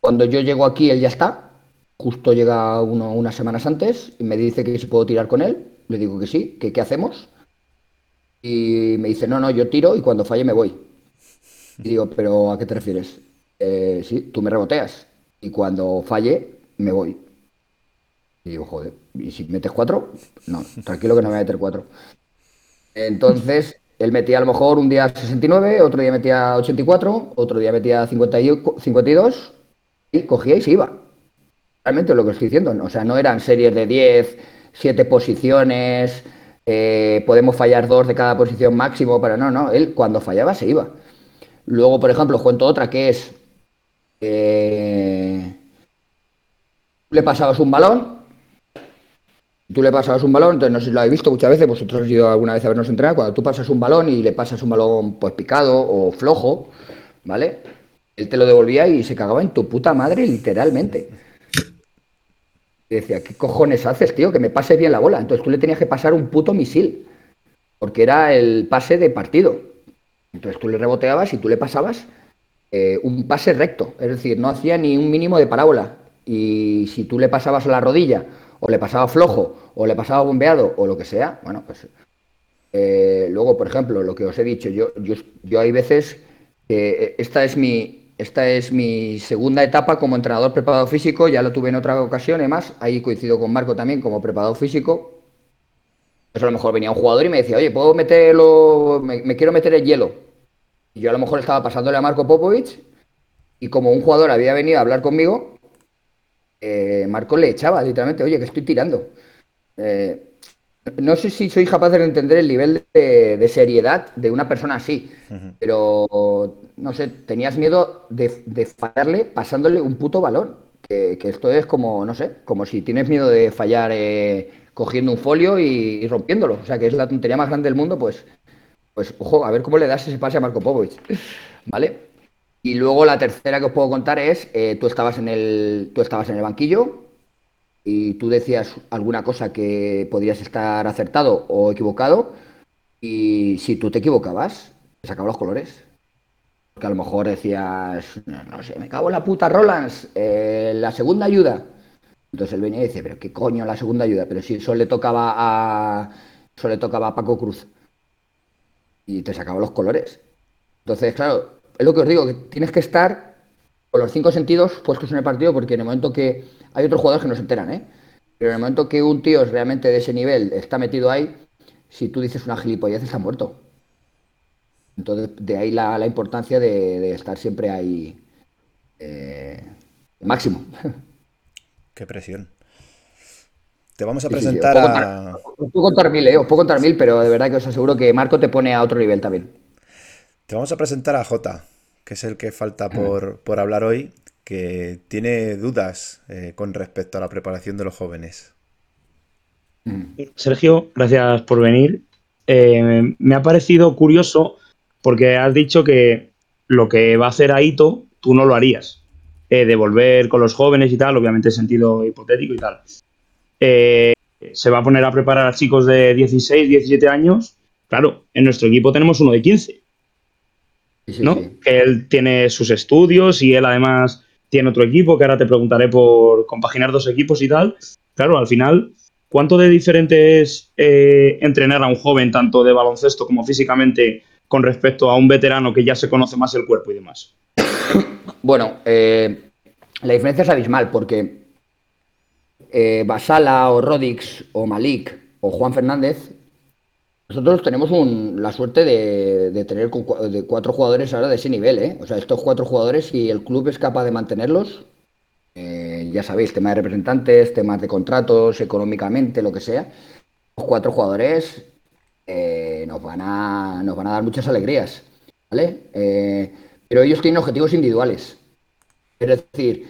cuando yo llego aquí, él ya está. Justo llega uno unas semanas antes y me dice que si puedo tirar con él. Le digo que sí, que qué hacemos. Y me dice, no, no, yo tiro y cuando falle me voy. Y digo, pero ¿a qué te refieres? Eh, sí, tú me reboteas y cuando falle me voy. Y digo, joder, ¿y si metes cuatro? No, tranquilo que no voy a meter cuatro. Entonces, él metía a lo mejor un día 69, otro día metía 84, otro día metía 52 y cogía y se iba. Realmente es lo que estoy diciendo. O sea, no eran series de 10, 7 posiciones, eh, podemos fallar dos de cada posición máximo, pero no, no, él cuando fallaba se iba. Luego, por ejemplo, cuento otra que es, eh, le pasabas un balón tú le pasabas un balón, entonces no sé si lo habéis visto muchas veces, vosotros habéis ido alguna vez a vernos entrenar, cuando tú pasas un balón y le pasas un balón pues picado o flojo, ¿vale? Él te lo devolvía y se cagaba en tu puta madre, literalmente. Y decía, ¿qué cojones haces, tío? Que me pase bien la bola. Entonces tú le tenías que pasar un puto misil, porque era el pase de partido. Entonces tú le reboteabas y tú le pasabas eh, un pase recto, es decir, no hacía ni un mínimo de parábola. Y si tú le pasabas la rodilla, o le pasaba flojo, o le pasaba bombeado, o lo que sea, bueno, pues. eh, luego, por ejemplo, lo que os he dicho, yo, yo, yo hay veces que eh, esta es mi, esta es mi segunda etapa como entrenador preparado físico, ya lo tuve en otra ocasión, además, ahí coincido con Marco también como preparador físico. Eso a lo mejor venía un jugador y me decía, oye, ¿puedo meterlo? Me, me quiero meter el hielo. Y yo a lo mejor estaba pasándole a Marco Popovich y como un jugador había venido a hablar conmigo, eh, Marco le echaba literalmente, oye, que estoy tirando. Eh, no sé si soy capaz de entender el nivel de, de seriedad de una persona así, pero no sé, tenías miedo de, de fallarle pasándole un puto balón. Que, que esto es como, no sé, como si tienes miedo de fallar eh, cogiendo un folio y, rompiéndolo. O sea, que es la tontería más grande del mundo, pues, pues ojo, a ver cómo le das ese pase a Marco Popovich. ¿Vale? Y luego la tercera que os puedo contar es, eh, tú, estabas en el, tú estabas en el banquillo y tú decías alguna cosa que podrías estar acertado o equivocado y si tú te equivocabas, te sacaba los colores. Porque a lo mejor decías, no, no sé, me cago en la puta Rolands, eh, la segunda ayuda. Entonces él venía dice, pero qué coño la segunda ayuda, pero si eso le tocaba a, eso le tocaba a Paco Cruz. Y te sacaba los colores. Entonces, claro, es lo que os digo, que tienes que estar con los cinco sentidos puestos en el partido, porque en el momento que hay otros jugadores que no se enteran, ¿eh? Pero en el momento que un tío es realmente de ese nivel está metido ahí, si tú dices una gilipollez, está muerto. Entonces, de ahí la, la importancia de, de estar siempre ahí eh, máximo. Qué presión. Te vamos a Sí, sí, sí. presentar puedo a. Os puedo contar mil, ¿eh? Os puedo contar mil, pero de verdad que os aseguro que Marco te pone a otro nivel también. Te vamos a presentar a Jota, que es el que falta por, por hablar hoy, que tiene dudas eh, con respecto a la preparación de los jóvenes. Sergio, gracias por venir. Eh, me ha parecido curioso porque has dicho que lo que va a hacer Aito, tú no lo harías. Eh, de volver con los jóvenes y tal, obviamente en sentido hipotético y tal. Eh, se va a poner a preparar a chicos de 16, 17 años. Claro, en nuestro equipo tenemos uno de 15, Sí, sí, ¿no? sí. Que él tiene sus estudios y él además tiene otro equipo, que ahora te preguntaré por compaginar dos equipos y tal. Claro, al final, ¿cuánto de diferente es eh, entrenar a un joven, tanto de baloncesto como físicamente, con respecto a un veterano que ya se conoce más el cuerpo y demás? Bueno, eh, la diferencia es abismal porque eh, Basala o Rodix o Malik o Juan Fernández, nosotros tenemos un- la suerte de, tener de cuatro jugadores ahora de ese nivel, ¿eh? O sea, estos cuatro jugadores, si el club es capaz de mantenerlos, eh, ya sabéis, temas de representantes, temas de contratos, económicamente, lo que sea, los cuatro jugadores nos, van a, nos van a dar muchas alegrías, ¿vale? Pero ellos tienen objetivos individuales. Es decir,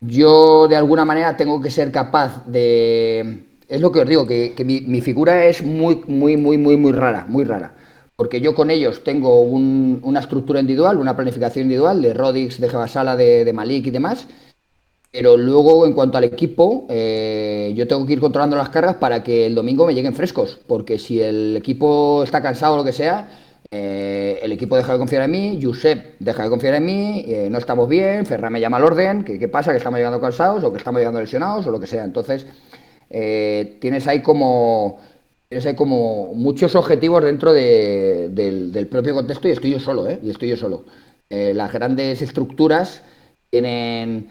yo de alguna manera tengo que ser capaz de... Es lo que os digo, que, mi, figura es muy, muy, muy, muy, muy rara, muy rara. Porque yo con ellos tengo un- una estructura individual, una planificación individual de Rodix, de Jabasala, de, de Malik y demás. Pero luego, en cuanto al equipo, eh, yo tengo que ir controlando las cargas para que el domingo me lleguen frescos. Porque si el equipo está cansado o lo que sea, eh, el equipo deja de confiar en mí, Josep deja de confiar en mí, eh, no estamos bien, Ferran me llama al orden, qué pasa, que estamos llegando cansados o que estamos llegando lesionados o lo que sea. Entonces, eh, tienes ahí como tienes ahí como muchos objetivos dentro de- del, propio contexto y estoy yo solo. Y estoy yo solo. Las grandes estructuras tienen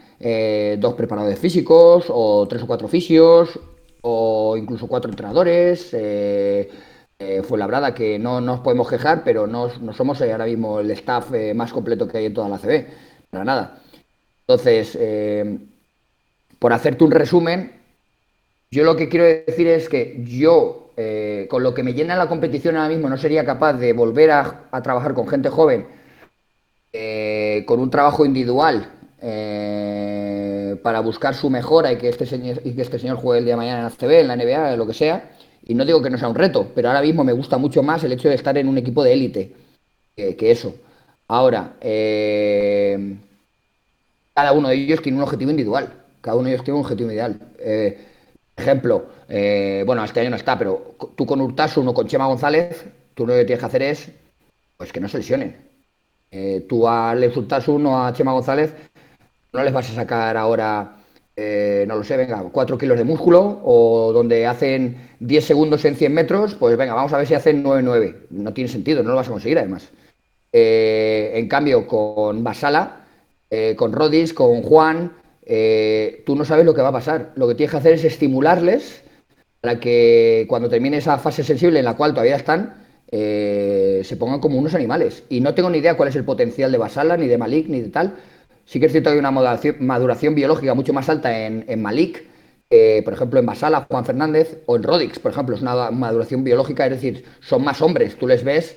dos preparadores físicos o tres o cuatro fisios o incluso cuatro entrenadores. Eh, Fuenlabrada, que no nos podemos quejar, pero no, no somos ahora mismo el staff eh, más completo que hay en toda la CB, para nada. Entonces, eh, por hacerte un resumen, yo lo que quiero decir es que yo, eh, con lo que me llena la competición ahora mismo, no sería capaz de volver a, trabajar con gente joven, con un trabajo individual, para buscar su mejora y que, este señor, y que este señor juegue el día de mañana en la CB, en la NBA, lo que sea. Y no digo que no sea un reto, pero ahora mismo me gusta mucho más el hecho de estar en un equipo de élite que, eso. Ahora, eh, cada uno de ellos tiene un objetivo individual. Cada uno de ellos tiene un objetivo individual. Eh, ejemplo, eh, bueno, este año no está, pero tú con Urtasun o con Chema González, tú lo que tienes que hacer es pues que no se lesionen. Eh, tú a Lesurtasun o a Chema González no les vas a sacar ahora, eh, no lo sé, venga, 4 kilos de músculo o donde hacen 10 segundos en 100 metros, pues venga, vamos a ver si hacen 9-9. No tiene sentido, no lo vas a conseguir además. Eh, en cambio, con Basala, con Rodis, con Juan, tú no sabes lo que va a pasar. Lo que tienes que hacer es estimularles para que cuando termine esa fase sensible en la cual todavía están, eh, se pongan como unos animales. Y no tengo ni idea cuál es el potencial de Basala, ni de Malik, ni de tal. Sí que es cierto que hay una maduración, biológica mucho más alta en, Malik, por ejemplo, en Basala, Juan Fernández, o en Rodix, por ejemplo, es una maduración biológica, es decir, son más hombres, tú les ves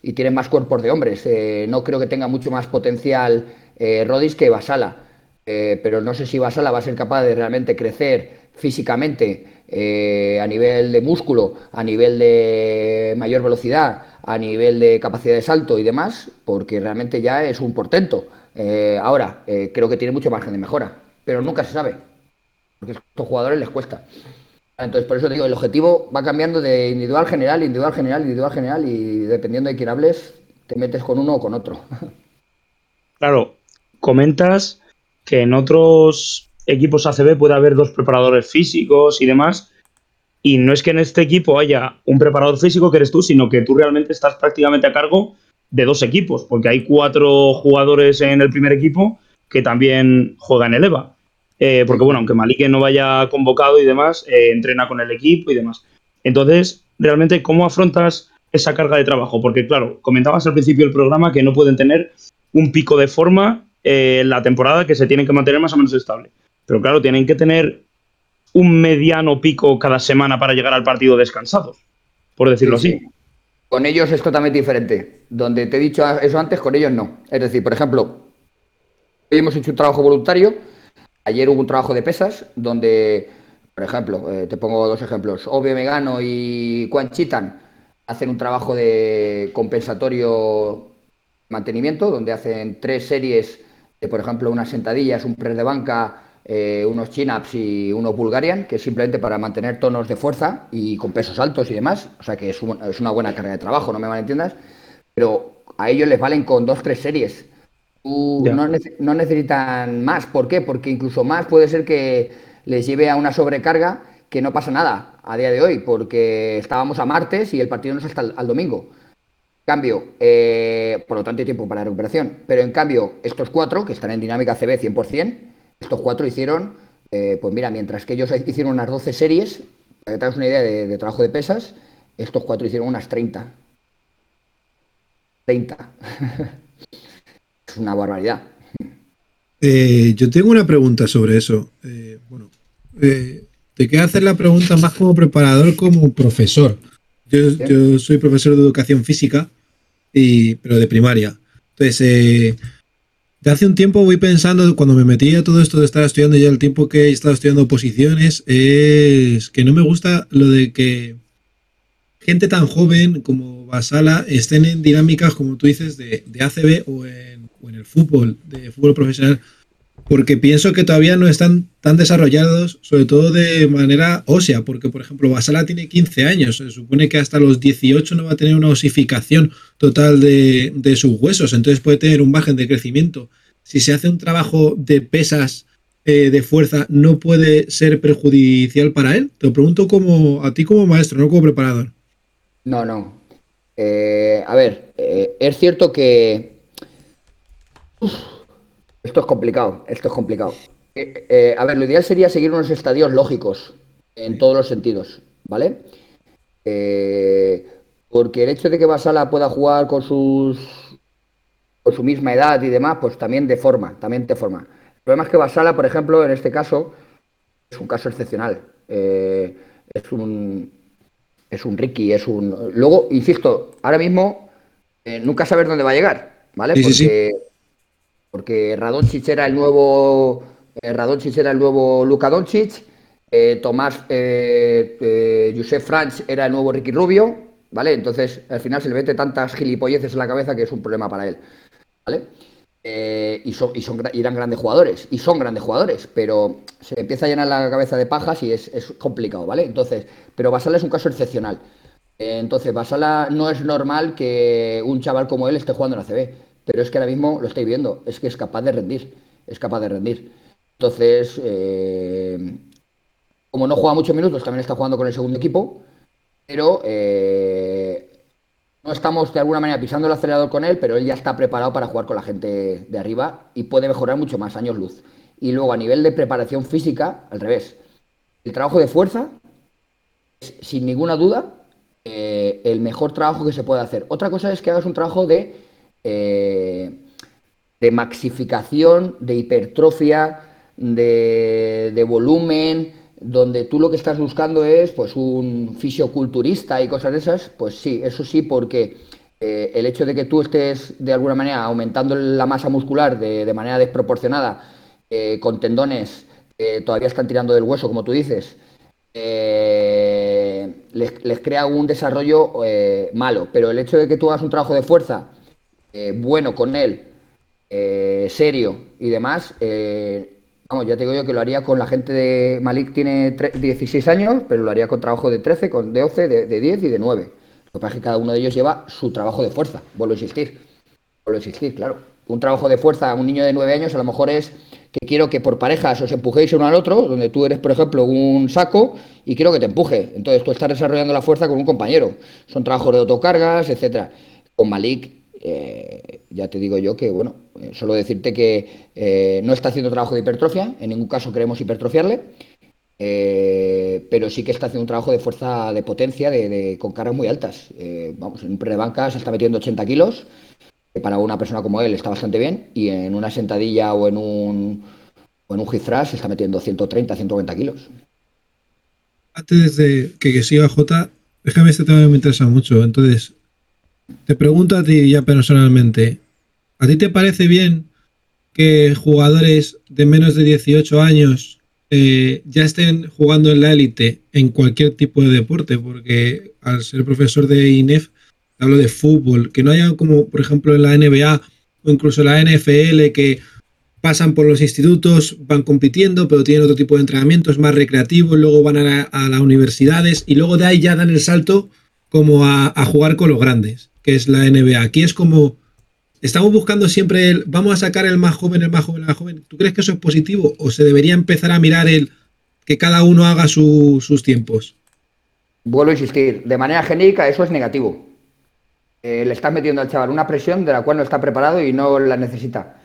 y tienen más cuerpos de hombres. Eh, no creo que tenga mucho más potencial eh, Rodix que Basala, pero no sé si Basala va a ser capaz de realmente crecer físicamente eh, a nivel de músculo, a nivel de mayor velocidad, a nivel de capacidad de salto y demás, porque realmente ya es un portento. Eh, ahora, eh, creo que tiene mucho margen de mejora, pero nunca se sabe, porque a estos jugadores les cuesta. Entonces, por eso digo, el objetivo va cambiando de individual general, individual general, individual general, y dependiendo de quién hables, te metes con uno o con otro. Claro, comentas que en otros equipos ACB puede haber dos preparadores físicos y demás. Y no es que en este equipo haya un preparador físico que eres tú, sino que tú realmente estás prácticamente a cargo de dos equipos, porque hay cuatro jugadores en el primer equipo que también juegan en el EVA. Eh, porque bueno, aunque Malique no vaya convocado y demás, eh, entrena con el equipo y demás. Entonces, realmente, ¿cómo afrontas esa carga de trabajo? Porque claro, comentabas al principio del programa que no pueden tener un pico de forma eh, en la temporada que se tienen que mantener más o menos estable. Pero claro, tienen que tener un mediano pico cada semana para llegar al partido descansados, por decirlo así. Con ellos es totalmente diferente. Donde te he dicho eso antes, con ellos no. Es decir, por ejemplo, hoy hemos hecho un trabajo voluntario. Ayer hubo un trabajo de pesas donde, por ejemplo, eh, te pongo dos ejemplos. Obe Megano y Juan Chitan hacen un trabajo de compensatorio mantenimiento, donde hacen tres series de, por ejemplo, unas sentadillas, un press de banca, eh, unos chin-ups y unos Bulgarian, que es simplemente para mantener tonos de fuerza y con pesos altos y demás. O sea que es, una buena carga de trabajo, no me malentiendas. Pero a ellos les valen con dos, tres series. no, necesitan más. ¿Por qué? Porque incluso más puede ser que les lleve a una sobrecarga que no pasa nada a día de hoy, porque estábamos a martes y el partido no es hasta el domingo. En cambio, eh, por lo tanto hay tiempo para recuperación. Pero en cambio, estos cuatro, que están en dinámica CB 100%, estos cuatro hicieron, eh, pues mira, mientras que ellos hicieron unas 12 series, para que tengas una idea de, trabajo de pesas, estos cuatro hicieron unas 30. 30. es una barbaridad. Eh, yo tengo una pregunta sobre eso. Eh, bueno, te quiero hacer la pregunta más como preparador, como profesor. Yo, yo soy profesor de educación física, y, pero de primaria. Entonces, de hace un tiempo voy pensando, cuando me metí a todo esto de estar estudiando ya el tiempo que he estado estudiando posiciones, es que no me gusta lo de que gente tan joven como Basala estén en dinámicas, como tú dices, de, ACB o en, o en el fútbol, de fútbol profesional porque pienso que todavía no están tan desarrollados, sobre todo de manera ósea, porque por ejemplo Basala tiene 15 años, se supone que hasta los 18 no va a tener una osificación total de, sus huesos, entonces puede tener un margen de crecimiento. Si se hace un trabajo de pesas eh, de fuerza, ¿no puede ser perjudicial para él? Te lo pregunto como, a ti como maestro, no como preparador. No, no. Eh, a ver, eh, es cierto que... Esto es complicado, esto es complicado. Eh, eh, a ver, lo ideal sería seguir unos estadios lógicos en todos los sentidos, ¿vale? Eh, porque el hecho de que Basala pueda jugar con sus con su misma edad y demás, pues también de forma, también de forma. El problema es que Basala, por ejemplo, en este caso, es un caso excepcional. es un es un Ricky, es un. Luego, insisto, ahora mismo nunca saber dónde va a llegar, ¿vale? porque porque Radonchich era el nuevo eh, era el nuevo Luka Doncic, eh, Tomás eh, eh, Josep Franch era el nuevo Ricky Rubio, ¿vale? Entonces al final se le mete tantas gilipolleces en la cabeza que es un problema para él, ¿vale? y, son, y, son, eran grandes jugadores, y son grandes jugadores, pero se empieza a llenar la cabeza de pajas y es, es complicado, ¿vale? Entonces, pero Basala es un caso excepcional. entonces, Basala no es normal que un chaval como él esté jugando en la CB pero es que ahora mismo lo estáis viendo, es que es capaz de rendir, es capaz de rendir. Entonces, eh, como no juega muchos minutos, también está jugando con el segundo equipo, pero eh, no estamos de alguna manera pisando el acelerador con él, pero él ya está preparado para jugar con la gente de arriba y puede mejorar mucho más, años luz. Y luego a nivel de preparación física, al revés. El trabajo de fuerza es, sin ninguna duda, eh, el mejor trabajo que se puede hacer. Otra cosa es que hagas un trabajo de, eh, de maxificación, de hipertrofia, de, volumen, donde tú lo que estás buscando es pues un fisioculturista y cosas de esas, pues sí, eso sí, porque eh, el hecho de que tú estés de alguna manera aumentando la masa muscular de, manera desproporcionada, eh, con tendones que todavía están tirando del hueso, como tú dices, les, crea un desarrollo malo. Pero el hecho de que tú hagas un trabajo de fuerza bueno con él, serio y demás, Vamos, ya te digo yo que lo haría con la gente de Malik, tiene 16 años, pero lo haría con trabajo de 13, con, de 11, de, 10 y de 9. Lo que pasa es que cada uno de ellos lleva su trabajo de fuerza, vuelvo a insistir. Vuelvo a insistir, claro. Un trabajo de fuerza a un niño de 9 años a lo mejor es que quiero que por parejas os empujéis uno al otro, donde tú eres, por ejemplo, un saco y quiero que te empuje. Entonces tú estás desarrollando la fuerza con un compañero. Son trabajos de autocargas, etcétera. Con Malik eh, ya te digo yo que, bueno, eh, solo decirte que eh, no está haciendo trabajo de hipertrofia, en ningún caso queremos hipertrofiarle, pero sí que está haciendo un trabajo de fuerza de potencia de, con cargas muy altas. vamos, en un pre de banca se está metiendo 80 kilos, que para una persona como él está bastante bien, y en una sentadilla o en un, o en un hip se está metiendo 130, 190 kilos. Antes de que, que siga J, déjame este tema que me interesa mucho. Entonces, te pregunto a ti ya personalmente, ¿a ti te parece bien que jugadores de menos de 18 años eh, ya estén jugando en la élite en cualquier tipo de deporte? Porque al ser profesor de INEF, hablo de fútbol, que no haya como, por ejemplo, en la NBA o incluso la NFL que pasan por los institutos, van compitiendo, pero tienen otro tipo de entrenamientos más recreativos, luego van a, las universidades y luego de ahí ya dan el salto como a jugar con los grandes que es la NBA. Aquí es como, estamos buscando siempre el, vamos a sacar el más joven, el más joven, el más joven. ¿Tú crees que eso es positivo o se debería empezar a mirar el que cada uno haga sus tiempos? Vuelvo a insistir, de manera genérica eso es negativo. Eh, le estás metiendo al chaval una presión de la cual no está preparado y no la necesita.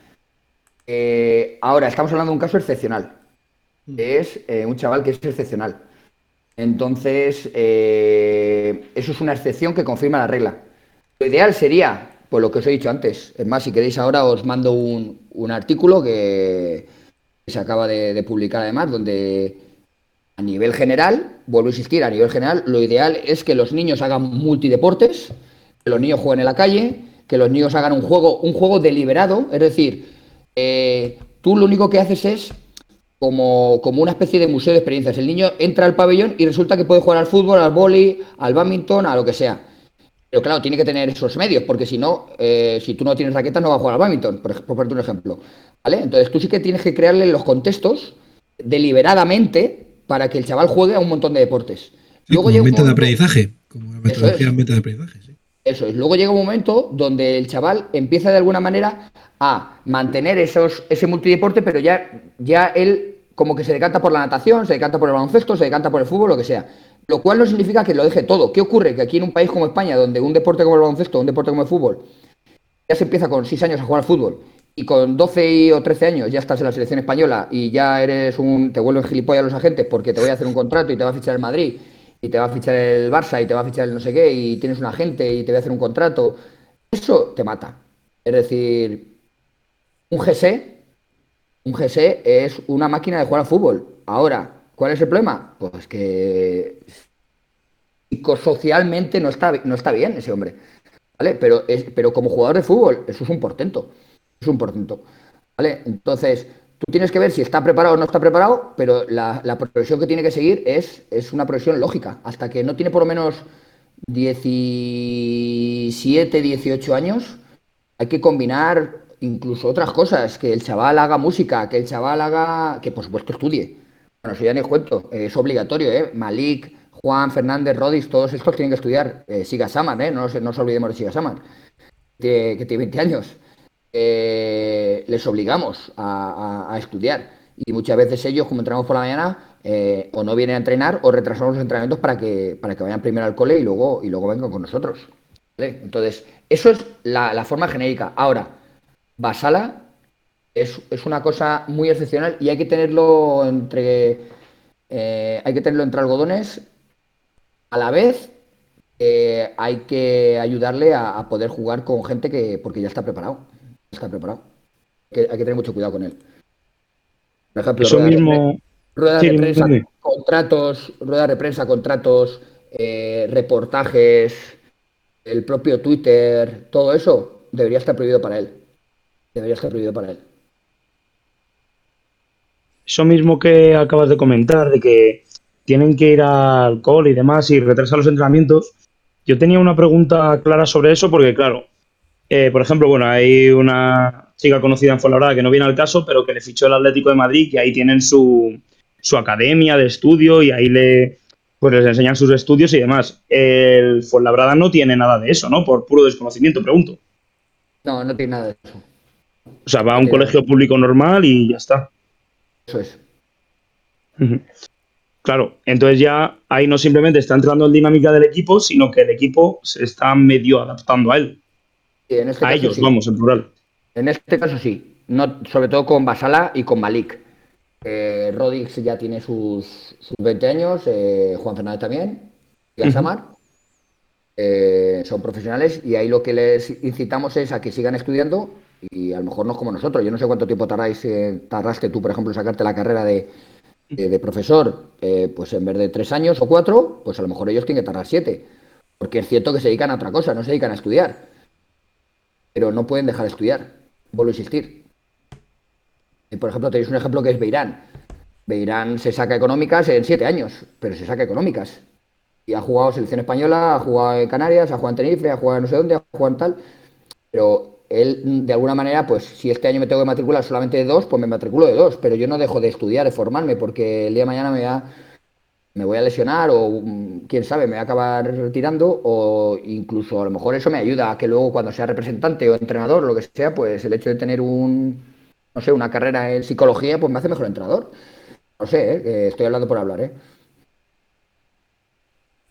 Eh, ahora, estamos hablando de un caso excepcional. Mm. Es eh, un chaval que es excepcional. Entonces, eso es una excepción que confirma la regla. Lo ideal sería, por lo que os he dicho antes, es más, si queréis ahora os mando un, artículo que se acaba de, publicar además, donde a nivel general, vuelvo a insistir, a nivel general, lo ideal es que los niños hagan multideportes, que los niños jueguen en la calle, que los niños hagan un juego, un juego deliberado, es decir, eh, tú lo único que haces es como, como, una especie de museo de experiencias. El niño entra al pabellón y resulta que puede jugar al fútbol, al vóley, al badminton, a lo que sea. Pero claro, tiene que tener esos medios, porque si no, eh, si tú no tienes raqueta, no va a jugar al badminton, por, por un ejemplo. ¿Vale? Entonces tú sí que tienes que crearle los contextos deliberadamente para que el chaval juegue a un montón de deportes. Luego como llega de aprendizaje, como la metodología de aprendizaje, sí. Eso es. Luego llega un momento donde el chaval empieza de alguna manera a mantener esos, ese multideporte, pero ya, ya él como que se decanta por la natación, se decanta por el baloncesto, se decanta por el fútbol, lo que sea. Lo cual no significa que lo deje todo. ¿Qué ocurre? Que aquí en un país como España, donde un deporte como el baloncesto, un deporte como el fútbol, ya se empieza con 6 años a jugar al fútbol y con 12 o 13 años ya estás en la selección española y ya eres un. te vuelven gilipollas los agentes porque te voy a hacer un contrato y te va a fichar el Madrid y te va a fichar el Barça y te va a fichar el no sé qué y tienes un agente y te voy a hacer un contrato. Eso te mata. Es decir, un GC, un GC es una máquina de jugar al fútbol. Ahora, ¿Cuál es el problema? Pues que psicosocialmente no está, no está bien ese hombre. ¿Vale? Pero, pero como jugador de fútbol, eso es un portento. Es un portento. ¿Vale? Entonces, tú tienes que ver si está preparado o no está preparado, pero la, progresión que tiene que seguir es, es una progresión lógica. Hasta que no tiene por lo menos 17, 18 años, hay que combinar incluso otras cosas, que el chaval haga música, que el chaval haga, que por supuesto estudie, bueno, eso ya ni cuento, es obligatorio, ¿eh? Malik, Juan, Fernández, Rodis, todos estos tienen que estudiar. Eh, Siga Samar, ¿eh? No, no, nos olvidemos de Siga Samar, que, tiene 20 años. eh, les obligamos a, estudiar. Y muchas veces ellos, como entramos por la mañana, eh, o no vienen a entrenar o retrasamos los entrenamientos para que, para que vayan primero al cole y luego, y luego vengan con nosotros. Entonces, eso es la, forma genérica. Ahora, Basala es, una cosa muy excepcional y hay que tenerlo entre eh, hay que tenerlo entre algodones a la vez hay que ayudarle a, poder jugar con gente que porque ya está preparado está preparado hay que, tener mucho cuidado con él por ejemplo eso mismo Ruedas de prensa, contratos, ruedas de prensa, contratos, eh, reportajes, el propio Twitter, todo eso debería estar prohibido para él. Debería estar prohibido para él. Eso mismo que acabas de comentar, de que tienen que ir al call y demás y retrasar los entrenamientos. Yo tenía una pregunta clara sobre eso porque, claro, eh, por ejemplo, bueno, hay una chica conocida en Fuenlabrada que no viene al caso, pero que le fichó el Atlético de Madrid y ahí tienen su, su academia de estudio y ahí le, pues les enseñan sus estudios y demás. El Fuenlabrada no tiene nada de eso, ¿no? Por puro desconocimiento, pregunto. No, no tiene nada de eso. O sea, va a un colegio público normal y ya está. Eso es. Claro, entonces ya ahí no simplemente está entrando en dinámica del equipo, sino que el equipo se está medio adaptando a él. Este a ellos, vamos, en plural. En este caso sí, no, sobre todo con Basala y con Malik. Eh, Rodix ya tiene sus, 20 años, eh, Juan Fernández también, y Asamar. Eh, son profesionales y ahí lo que les incitamos es a que sigan estudiando y a lo mejor no es como nosotros. Yo no sé cuánto tiempo tardáis, tardaste tú, por ejemplo, sacarte la carrera de, profesor, pues en vez de tres años o cuatro, pues a lo mejor ellos tienen que tardar siete. Porque es cierto que se dedican a otra cosa, no se dedican a estudiar. Pero no pueden dejar de estudiar. Vuelvo a insistir. Por ejemplo, tenéis un ejemplo que es Beirán. Beirán se saca económicas en siete años, pero se saca económicas. Y ha jugado selección española, ha jugado en Canarias, ha jugado en Tenerife, ha jugado no sé dónde, ha jugado en tal. Pero él, de alguna manera, pues si este año me tengo que matricular solamente de dos, pues me matriculo de dos. Pero yo no dejo de estudiar, de formarme, porque el día de mañana me, voy a lesionar o mm, quién sabe, me voy a acabar retirando o incluso a lo mejor eso me ayuda a que luego cuando sea representante o entrenador, lo que sea, pues el hecho de tener un no sé, una carrera en psicología, pues me hace mejor entrenador. No sé, ¿eh? estoy hablando por hablar, ¿eh?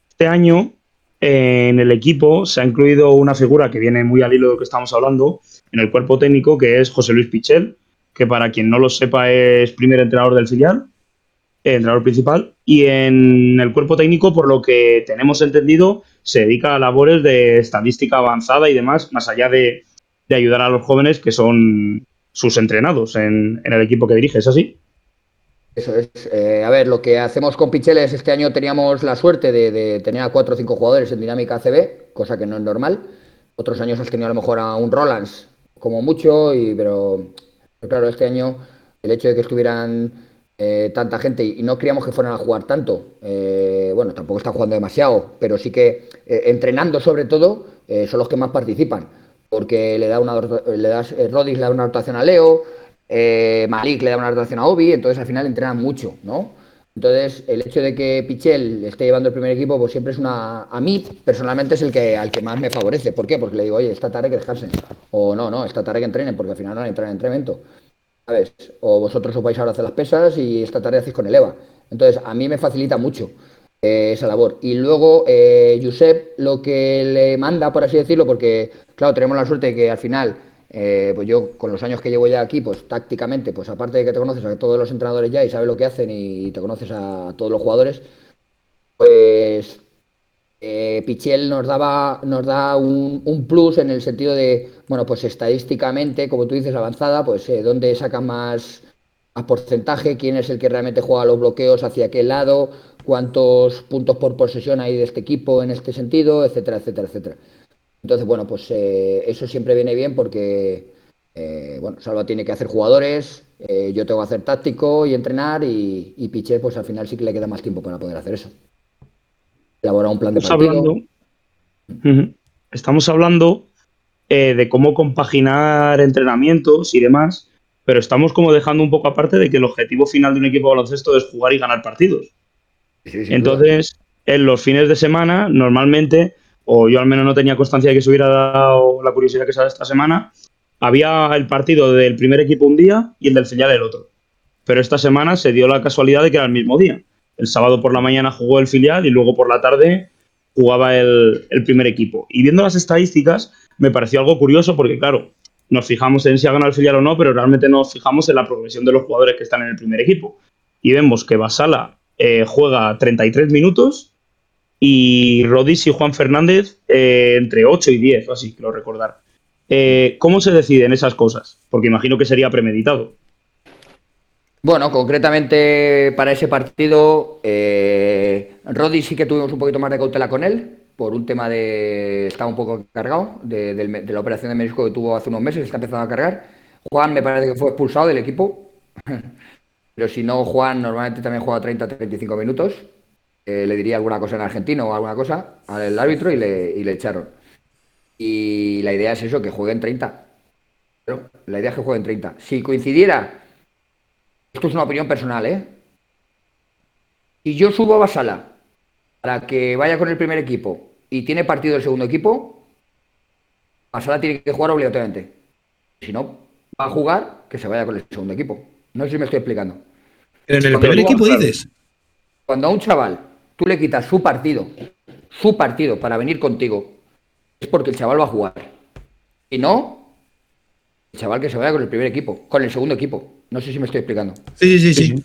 Este año en el equipo se ha incluido una figura que viene muy al hilo de lo que estamos hablando en el cuerpo técnico, que es José Luis Pichel, que para quien no lo sepa es primer entrenador del filial, entrenador principal, y en el cuerpo técnico, por lo que tenemos entendido, se dedica a labores de estadística avanzada y demás, más allá de, de ayudar a los jóvenes que son sus entrenados en, el equipo que dirige, ¿es así? Eso es. Eh, a ver, lo que hacemos con Picheles, este año teníamos la suerte de, tener a cuatro o cinco jugadores en dinámica ACB, cosa que no es normal. Otros años has tenido a lo mejor a un Rolands como mucho, y, pero, claro, este año el hecho de que estuvieran eh, tanta gente y no queríamos que fueran a jugar tanto, eh, bueno, tampoco están jugando demasiado, pero sí que entrenando sobre todo son los que más participan porque le da una le das, Rodis le da una rotación a Leo, eh, Malik le da una rotación a Obi, entonces al final entrenan mucho, ¿no? Entonces, el hecho de que Pichel esté llevando el primer equipo, pues siempre es una. A mí, personalmente, es el que al que más me favorece. ¿Por qué? Porque le digo, oye, esta tarde que descansen. O no, no, esta tarde que entrenen, porque al final no hay entrar en entrenamiento. ¿Sabes? O vosotros os vais ahora a hacer las pesas y esta tarde hacéis con el EVA. Entonces, a mí me facilita mucho eh, esa labor. Y luego, eh, Josep lo que le manda, por así decirlo, porque Claro, tenemos la suerte de que al final, eh, pues yo con los años que llevo ya aquí, pues tácticamente, pues aparte de que te conoces a todos los entrenadores ya y sabes lo que hacen y te conoces a todos los jugadores, pues eh, Pichel nos daba, nos da un, plus en el sentido de, bueno, pues estadísticamente, como tú dices, avanzada, pues eh, dónde saca más, más porcentaje, quién es el que realmente juega los bloqueos, hacia qué lado, cuántos puntos por posesión hay de este equipo en este sentido, etcétera, etcétera, etcétera. Entonces, bueno, pues eh, eso siempre viene bien porque, eh, bueno, Salva tiene que hacer jugadores, eh, yo tengo que hacer táctico y entrenar y, y Piché, pues al final sí que le queda más tiempo para poder hacer eso. Elaborar un plan de partido. Estamos hablando de cómo compaginar entrenamientos y demás, pero estamos como dejando un poco aparte de que el objetivo final de un equipo de baloncesto es jugar y ganar partidos. Entonces, en los fines de semana, normalmente o yo al menos no tenía constancia de que se hubiera dado la curiosidad que se ha esta semana, había el partido del primer equipo un día y el del filial el otro. Pero esta semana se dio la casualidad de que era el mismo día. El sábado por la mañana jugó el filial y luego por la tarde jugaba el, el primer equipo. Y viendo las estadísticas, me pareció algo curioso porque, claro, nos fijamos en si ha ganado el filial o no, pero realmente nos fijamos en la progresión de los jugadores que están en el primer equipo. Y vemos que Basala eh, juega 33 minutos y Rodis y Juan Fernández eh, entre 8 y 10, o así, quiero recordar. Eh, ¿Cómo se deciden esas cosas? Porque imagino que sería premeditado. Bueno, concretamente para ese partido, eh, Rodis sí que tuvimos un poquito más de cautela con él, por un tema de. Estaba un poco cargado de, de la operación de menisco que tuvo hace unos meses, está empezando a cargar. Juan me parece que fue expulsado del equipo, pero si no, Juan normalmente también juega 30-35 minutos. Eh, le diría alguna cosa en argentino o alguna cosa al árbitro y le, y le echaron. Y la idea es eso, que jueguen 30. Pero la idea es que jueguen 30. Si coincidiera, esto es una opinión personal, ¿eh? Si yo subo a Basala para que vaya con el primer equipo y tiene partido el segundo equipo, Basala tiene que jugar obligatoriamente. Si no va a jugar, que se vaya con el segundo equipo. No sé si me estoy explicando. Pero en el primer equipo dices. Cuando a un chaval tú le quitas su partido, su partido para venir contigo, es porque el chaval va a jugar. Si no, el chaval que se vaya con el primer equipo, con el segundo equipo. No sé si me estoy explicando. Sí, sí, sí. sí.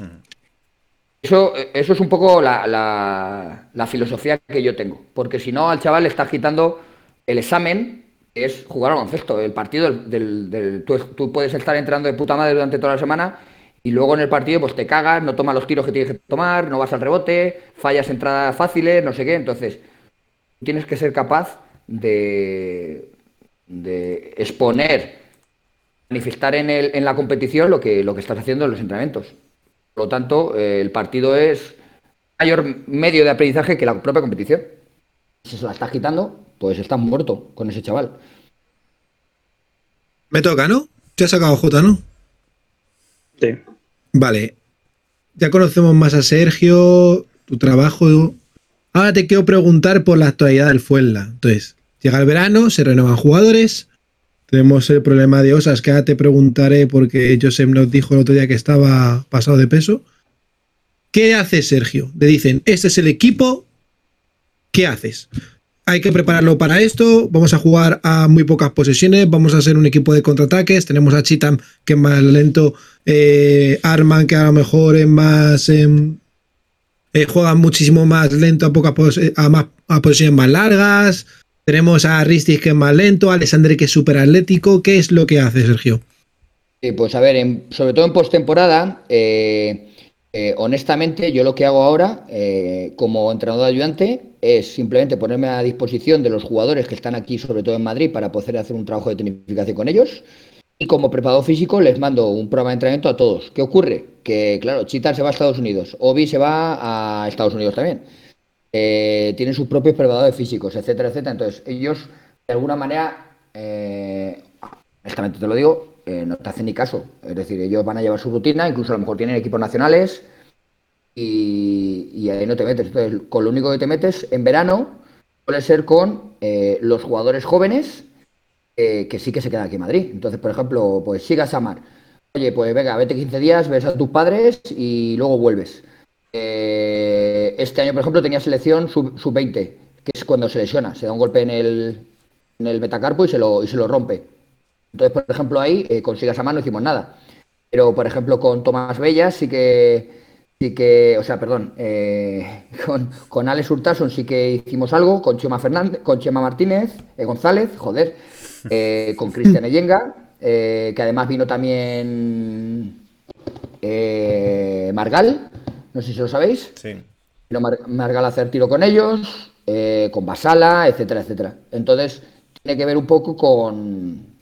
Eso, eso es un poco la, la- la filosofía que yo tengo. Porque si no, al chaval le está quitando el examen, que es jugar al baloncesto. El partido, del, del- del- tú, tú puedes estar entrando de puta madre durante toda la semana y luego en el partido pues te cagas, no tomas los tiros que tienes que tomar, no vas al rebote, fallas entradas fáciles, no sé qué. Entonces, tienes que ser capaz de, de exponer, manifestar en, el- en la competición lo que, lo que estás haciendo en los entrenamientos. Por lo tanto, eh, el partido es mayor medio de aprendizaje que la propia competición. Si se la estás quitando, pues estás muerto con ese chaval. Me toca, ¿no? Te has sacado J, ¿no? Sí. Vale. Ya conocemos más a Sergio, tu trabajo. Ahora te quiero preguntar por la actualidad del Fuenla. Entonces, llega el verano, se renuevan jugadores. Tenemos el problema de Osas, que ahora te preguntaré porque Josep nos dijo el otro día que estaba pasado de peso. ¿Qué hace Sergio? Le dicen, este es el equipo. ¿Qué haces? Hay que prepararlo para esto. Vamos a jugar a muy pocas posesiones. Vamos a ser un equipo de contraataques. Tenemos a Chitam, que es más lento. eh, Arman, que a lo mejor es más. em, eh, juega muchísimo más lento a pocas a, más, a posiciones más largas. Tenemos a Ristis, que es más lento. A que es súper atlético. ¿Qué es lo que hace Sergio? Sí, pues a ver, sobre todo en postemporada, eh, eh, honestamente, yo lo que hago ahora, eh, como entrenador ayudante, es simplemente ponerme a disposición de los jugadores que están aquí, sobre todo en Madrid, para poder hacer un trabajo de tecnificación con ellos. Y como preparador físico, les mando un programa de entrenamiento a todos. ¿Qué ocurre? Que, claro, Chitan se va a Estados Unidos, Obi se va a Estados Unidos también. Eh, tienen sus propios preparadores físicos, etcétera, etcétera. Entonces, ellos, de alguna manera, honestamente te lo digo, eh, no te hacen ni caso. Es decir, ellos van a llevar su rutina, incluso a lo mejor tienen equipos nacionales y, ahí no te metes. Entonces, con lo único que te metes en verano suele ser con eh, los jugadores jóvenes eh, que sí que se quedan aquí en Madrid. Entonces, por ejemplo, pues sigas a Mar. Oye, pues venga, vete 15 días, ves a tus padres y luego vuelves. Este año, por ejemplo, tenía selección sub- sub-20, que es cuando se lesiona, se da un golpe en el, en el metacarpo y se lo, y se lo rompe. Entonces, por ejemplo, ahí eh, con Sigas a Mar no hicimos nada. Pero, por ejemplo, con Tomás Bellas sí que, sí que, o sea, perdón, eh, con, con Alex Hurtason sí que hicimos algo, con Chema Fernández, con Chema Martínez, eh, González, joder, eh, con Cristian Eyenga, eh, que además vino también Margal, no sé si lo sabéis. Sí. Vino Mar- Margal a hacer tiro con ellos, con Basala, etcétera, etcétera. Entonces, tiene que ver un poco con,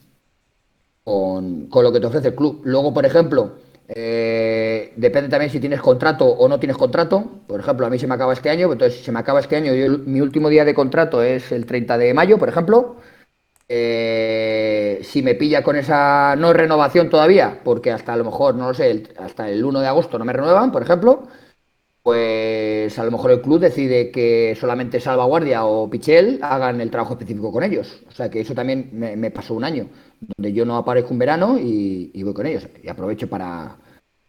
con, con lo que te ofrece el club. Luego, por ejemplo, eh, depende también si tienes contrato o no tienes contrato. Por ejemplo, a mí se me acaba este año, entonces si se me acaba este año, mi último día de contrato es el 30 de mayo, por ejemplo. Eh, si me pilla con esa no renovación todavía, porque hasta a lo mejor, no lo sé, hasta el 1 de agosto no me renuevan, por ejemplo, pues a lo mejor el club decide que solamente Salvaguardia o Pichel hagan el trabajo específico con ellos. O sea que eso también me, pasó un año, donde yo no aparezco un verano y, voy con ellos. Y aprovecho para,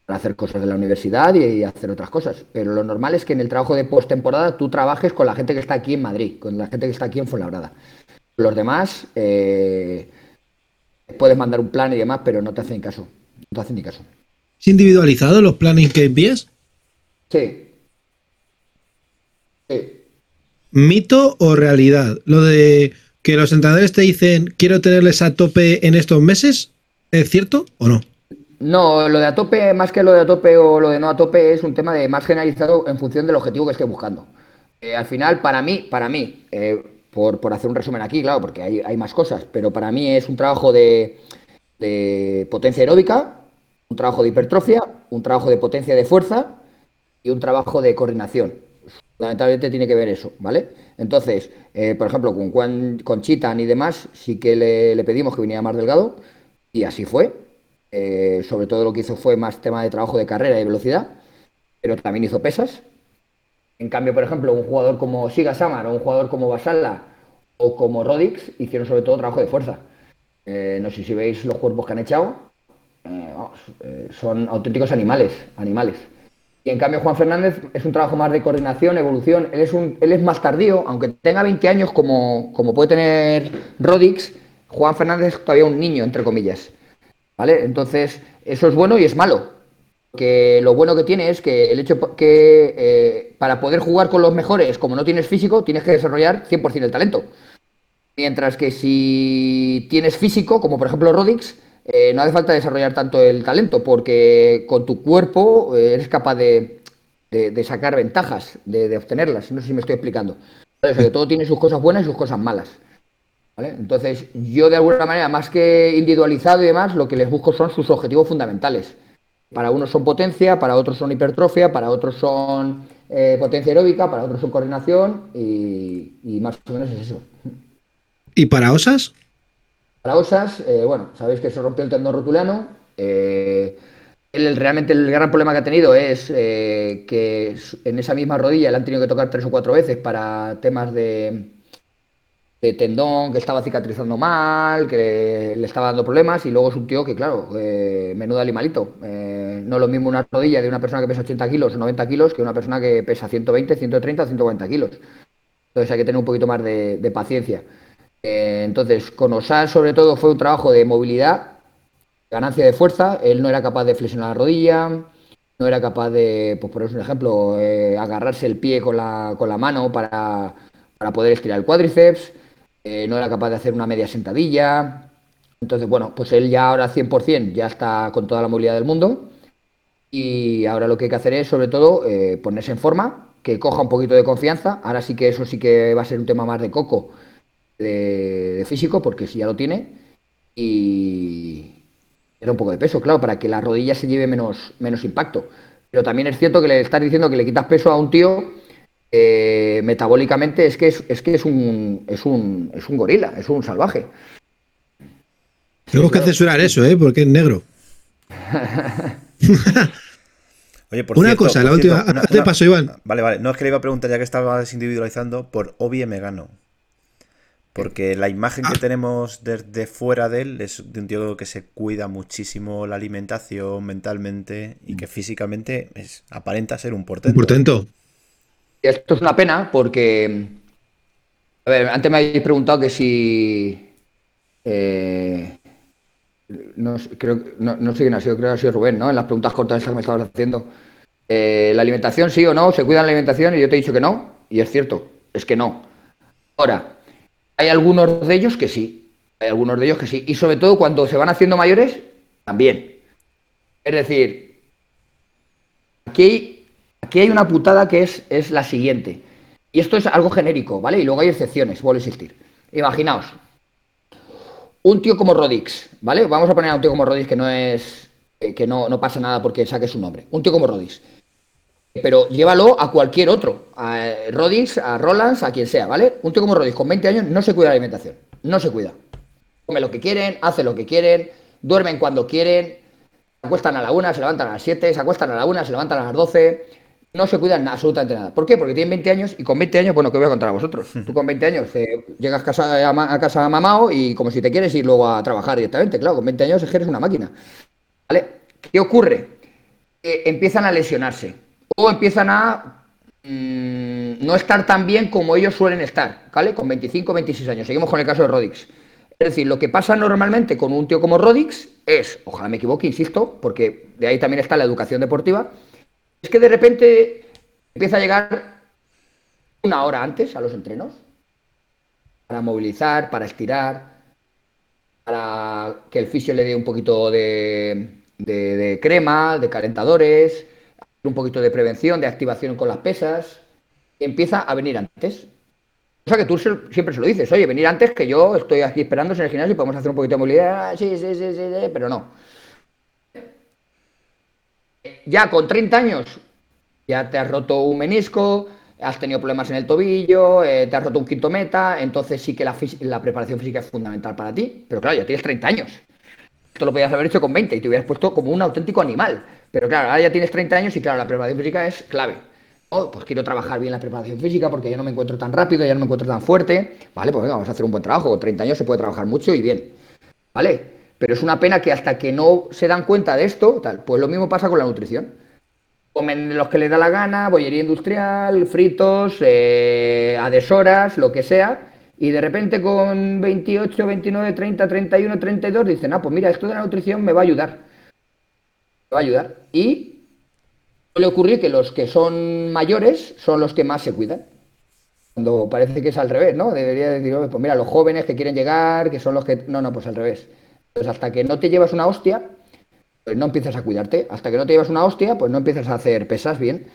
hacer cosas de la universidad y, hacer otras cosas. Pero lo normal es que en el trabajo de postemporada tú trabajes con la gente que está aquí en Madrid, con la gente que está aquí en Fuenlabrada. Los demás eh, puedes mandar un plan y demás, pero no te hacen caso. No te hacen ni caso. ¿Es individualizado los planes que envías? Sí, ¿Mito o realidad? Lo de que los entrenadores te dicen quiero tenerles a tope en estos meses, ¿es cierto o no? No, lo de a tope, más que lo de a tope o lo de no a tope, es un tema de más generalizado en función del objetivo que esté buscando. Eh, al final, para mí, para mí, eh, por, hacer un resumen aquí, claro, porque hay, más cosas, pero para mí es un trabajo de, de potencia aeróbica, un trabajo de hipertrofia, un trabajo de potencia de fuerza y un trabajo de coordinación. Lamentablemente tiene que ver eso, ¿vale? Entonces, eh, por ejemplo, con, con Chitan y demás, sí que le, pedimos que viniera más delgado y así fue. Eh, sobre todo lo que hizo fue más tema de trabajo de carrera y velocidad, pero también hizo pesas. En cambio, por ejemplo, un jugador como Siga Samar o un jugador como Basala o como Rodix hicieron sobre todo trabajo de fuerza. Eh, no sé si veis los cuerpos que han echado, son auténticos animales, animales. Y en cambio Juan Fernández es un trabajo más de coordinación, evolución. Él es, un, él es más tardío, aunque tenga 20 años como, como puede tener Rodix, Juan Fernández es todavía un niño, entre comillas. ¿Vale? Entonces, eso es bueno y es malo. Que lo bueno que tiene es que el hecho que eh, para poder jugar con los mejores, como no tienes físico, tienes que desarrollar 100% el talento. Mientras que si tienes físico, como por ejemplo Rodix, eh, no hace falta desarrollar tanto el talento, porque con tu cuerpo eh, eres capaz de, sacar ventajas, de, obtenerlas. No sé si me estoy explicando. Todo tiene sus cosas buenas y sus cosas malas. Entonces, yo de alguna manera, más que individualizado y demás, lo que les busco son sus objetivos fundamentales. Para unos son potencia, para otros son hipertrofia, para otros son eh, potencia aeróbica, para otros son coordinación y, y más o menos es eso. ¿Y para osas? Para Osas, eh, bueno, sabéis que se rompió el tendón rotulano. Eh, realmente el gran problema que ha tenido es eh, que en esa misma rodilla le han tenido que tocar tres o cuatro veces para temas de, tendón que estaba cicatrizando mal, que le estaba dando problemas y luego es tío que, claro, menudo animalito. no es lo mismo una rodilla de una persona que pesa 80 kilos o 90 kilos que una persona que pesa 120, 130 o 140 kilos. Entonces hay que tener un poquito más de paciencia. Eh, entonces, con Osar sobre todo fue un trabajo de movilidad, ganancia de fuerza, él no era capaz de flexionar la rodilla, no era capaz de, pues por un ejemplo, eh, agarrarse el pie con la, con la mano para, poder estirar el cuádriceps, eh, no era capaz de hacer una media sentadilla. Entonces, bueno, pues él ya ahora 100% ya está con toda la movilidad del mundo y ahora lo que hay que hacer es, sobre todo, ponerse en forma, que coja un poquito de confianza. Ahora sí que eso sí que va a ser un tema más de coco de, físico, porque si ya lo tiene, y era un poco de peso, claro, para que la rodilla se lleve menos, menos impacto. Pero también es cierto que le estás diciendo que le quitas peso a un tío, eh, metabólicamente es que es, es, que es un, es un es un gorila, es un salvaje. Tengo que censurar eso, ¿eh? Porque es negro. Oye, por una cosa, la última. Te paso, Iván. Vale, vale. No es que le iba a preguntar, ya que estabas individualizando, por Obi Megano. Porque la imagen que ah. tenemos desde fuera de él es de un tío que se cuida muchísimo la alimentación mentalmente y que físicamente es, aparenta ser un portento. Un portento. Esto es una pena porque. A ver, antes me habéis preguntado que si. Eh, no, creo, no, sé quién ha sido, creo que ha sido Rubén, ¿no? En las preguntas cortas que me estabas haciendo. Eh, ¿La alimentación sí o no? ¿Se cuida la alimentación? Y yo te he dicho que no. Y es cierto, es que no. Ahora, hay algunos de ellos que sí, hay algunos de ellos que sí. Y sobre todo cuando se van haciendo mayores, también. Es decir, aquí aquí hay una putada que es, es la siguiente. Y esto es algo genérico, ¿vale? Y luego hay excepciones, vuelve a existir. Imaginaos, un tío como Rodix, ¿vale? Vamos a poner a un tío como Rodix que no es. Eh, que no, no pasa nada porque saque su nombre. Un tío como Rodix pero llévalo a cualquier otro, a Rodis, a Rolands, a quien sea, ¿vale? Un tío como Rodis con 20 años no se cuida la alimentación, no se cuida. Come lo que quieren, hace lo que quieren, duermen cuando quieren, se acuestan a la una, se levantan a las 7, se acuestan a la una, se levantan a las 12, no se cuidan absolutamente nada. ¿Por qué? Porque tienen 20 años y con 20 años, bueno, ¿qué voy a contar a vosotros? Tú con 20 años eh, llegas a casa, a, casa mamado y como si te quieres ir luego a trabajar directamente, claro, con 20 años es que eres una máquina. ¿Vale? ¿Qué ocurre? empiezan a lesionarse o empiezan a mm, no estar tan bien como ellos suelen estar, ¿vale? Con 25, 26 años. Seguimos con el caso de Rodix. Es decir, lo que pasa normalmente con un tío como Rodix es, ojalá me equivoque, insisto, porque de ahí también está la educación deportiva, es que de repente empieza a llegar una hora antes a los entrenos para movilizar, para estirar, para que el fisio le dé un poquito de, crema, de calentadores, un poquito de prevención, de activación con las pesas. Empieza a venir antes. O sea que tú siempre se lo dices, oye, venir antes que yo estoy aquí esperando en el gimnasio y podemos hacer un poquito de movilidad. Ah, sí, sí, sí, sí, sí pero no ya con 30 años ya te has roto un menisco, has tenido problemas en el tobillo, eh, te has roto un quinto meta, entonces sí que la, preparación física es fundamental para ti. Pero claro, ya tienes 30 años. Esto lo podías haber hecho con 20 y te hubieras puesto como un auténtico animal. Pero claro, ahora ya tienes 30 años y claro, la preparación física es clave. Oh, pues quiero trabajar bien la preparación física porque ya no me encuentro tan rápido, ya no me encuentro tan fuerte. Vale, pues venga, vamos a hacer un buen trabajo. Con 30 años se puede trabajar mucho y bien. ¿Vale? Pero es una pena que hasta que no se dan cuenta de esto, tal, pues lo mismo pasa con la nutrición. Comen los que les da la gana, bollería industrial, fritos, eh, lo que sea, y de repente con 28, 29, 30, 31, 32 dicen, ah, pues mira, esto de la nutrición me va a ayudar. Me va a ayudar. Y le ocurre que los que son mayores son los que más se cuidan. Cuando parece que es al revés, ¿no? Debería decir, pues mira, los jóvenes que quieren llegar, que son los que... No, no, pues al revés pues hasta que no te llevas una hostia, pues no empiezas a cuidarte. Hasta que no te llevas una hostia, pues no empiezas a hacer pesas bien.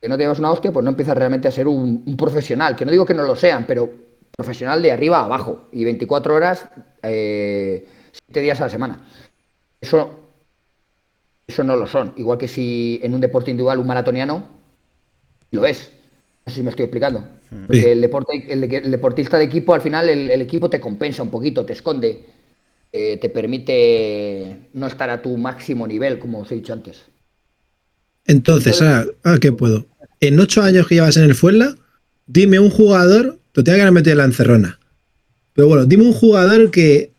Que no te llevas una hostia, pues no empiezas realmente a ser un, profesional. Que no digo que no lo sean, pero profesional de arriba a abajo. Y 24 horas, eh, 7 días a la semana. Eso, eso no lo son. Igual que si en un deporte individual un maratoniano lo es. No sé si me estoy explicando. Porque el, deporte, el, deportista de equipo, al final, el, equipo te compensa un poquito, te esconde eh, te permite no estar a tu máximo nivel, como os he dicho antes. Entonces, ah, ah, ¿qué puedo? En ocho años que llevas en el Fuenla, dime un jugador, te tengo que meter en la encerrona. Pero bueno, dime un jugador que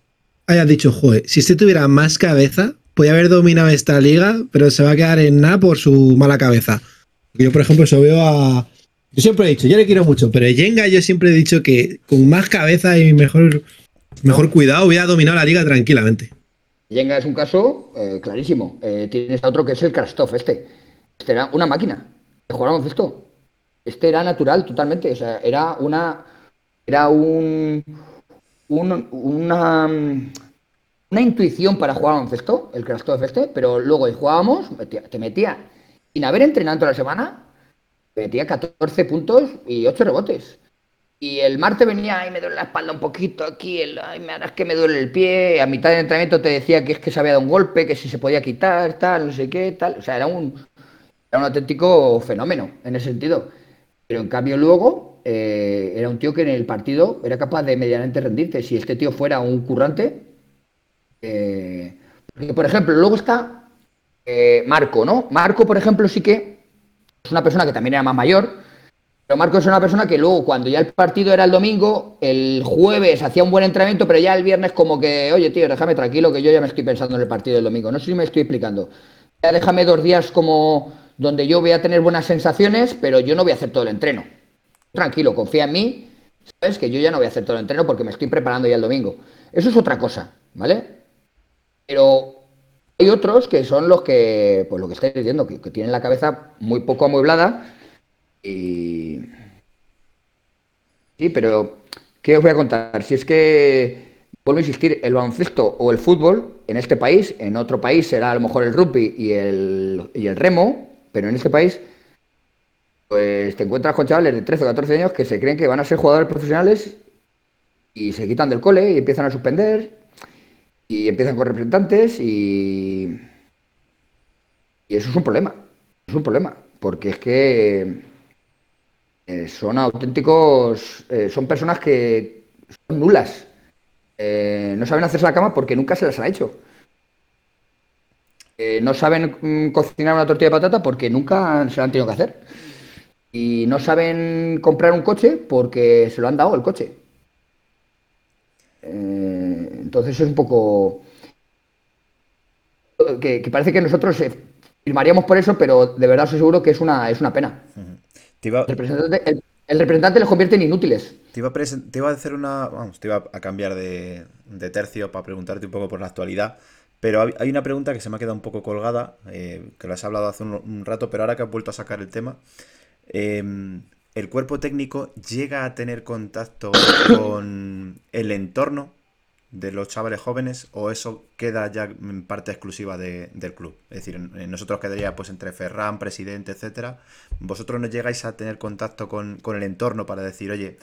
hayas dicho, joder, si este tuviera más cabeza, podría haber dominado esta liga, pero se va a quedar en nada por su mala cabeza. Yo, por ejemplo, eso veo a. Yo siempre he dicho, yo le quiero mucho, pero Jenga yo siempre he dicho que con más cabeza y mejor Mejor cuidado, hubiera dominado la liga tranquilamente. Yenga es un caso eh, clarísimo. Eh, tienes a otro que es el Krastov, este. Este era una máquina jugar esto. Este era natural totalmente. O sea, era una. Era un. un una. Una intuición para jugar baloncesto, el Krastov este, pero luego jugábamos, te metía, sin haber entrenado toda la semana, te metía 14 puntos y 8 rebotes. Y el martes venía y me duele la espalda un poquito aquí, el, ay, me harás que me duele el pie. A mitad del entrenamiento te decía que es que se había dado un golpe, que si se podía quitar, tal, no sé qué, tal. O sea, era un, era un auténtico fenómeno en ese sentido. Pero en cambio luego eh, era un tío que en el partido era capaz de medianamente rendirte. Si este tío fuera un currante... Eh, por ejemplo, luego está eh, Marco, ¿no? Marco, por ejemplo, sí que es una persona que también era más mayor pero Marco es una persona que luego, cuando ya el partido era el domingo, el jueves hacía un buen entrenamiento, pero ya el viernes como que, oye, tío, déjame tranquilo que yo ya me estoy pensando en el partido del domingo. No sé si me estoy explicando. Ya déjame dos días como donde yo voy a tener buenas sensaciones, pero yo no voy a hacer todo el entreno. Tranquilo, confía en mí, sabes que yo ya no voy a hacer todo el entreno porque me estoy preparando ya el domingo. Eso es otra cosa, ¿vale? Pero hay otros que son los que, pues lo que estáis diciendo, que tienen la cabeza muy poco amueblada y... Sí, pero ¿qué os voy a contar? Si es que, vuelvo a insistir, el baloncesto o el fútbol en este país, en otro país será a lo mejor el rugby y el, y el remo, pero en este país, pues te encuentras con chavales de 13 o 14 años que se creen que van a ser jugadores profesionales y se quitan del cole y empiezan a suspender y empiezan con representantes y, y eso es un problema, es un problema, porque es que eh, son auténticos, eh, son personas que son nulas. Eh, no saben hacerse la cama porque nunca se las ha hecho. Eh, no saben mm, cocinar una tortilla de patata porque nunca se la han tenido que hacer. Y no saben comprar un coche porque se lo han dado el coche. Eh, entonces es un poco... Que, que parece que nosotros eh, firmaríamos por eso, pero de verdad os aseguro que es una, es una pena. Iba, El representante, el- el representante les convierte en inútiles. te iba a presen- te iba a hacer una. Vamos, te iba a cambiar de, de tercio para preguntarte un poco por la actualidad. Pero hay- una pregunta que se me ha quedado un poco colgada, eh, que lo has hablado hace un, un rato, pero ahora que has vuelto a sacar el tema. eh, ¿El cuerpo técnico llega a tener contacto con el entorno de los chavales jóvenes o eso queda ya en parte exclusiva de- del club? Es decir, nosotros quedaría pues entre Ferran, presidente, etcétera. ¿Vosotros no llegáis a tener contacto con, con el entorno para decir, oye,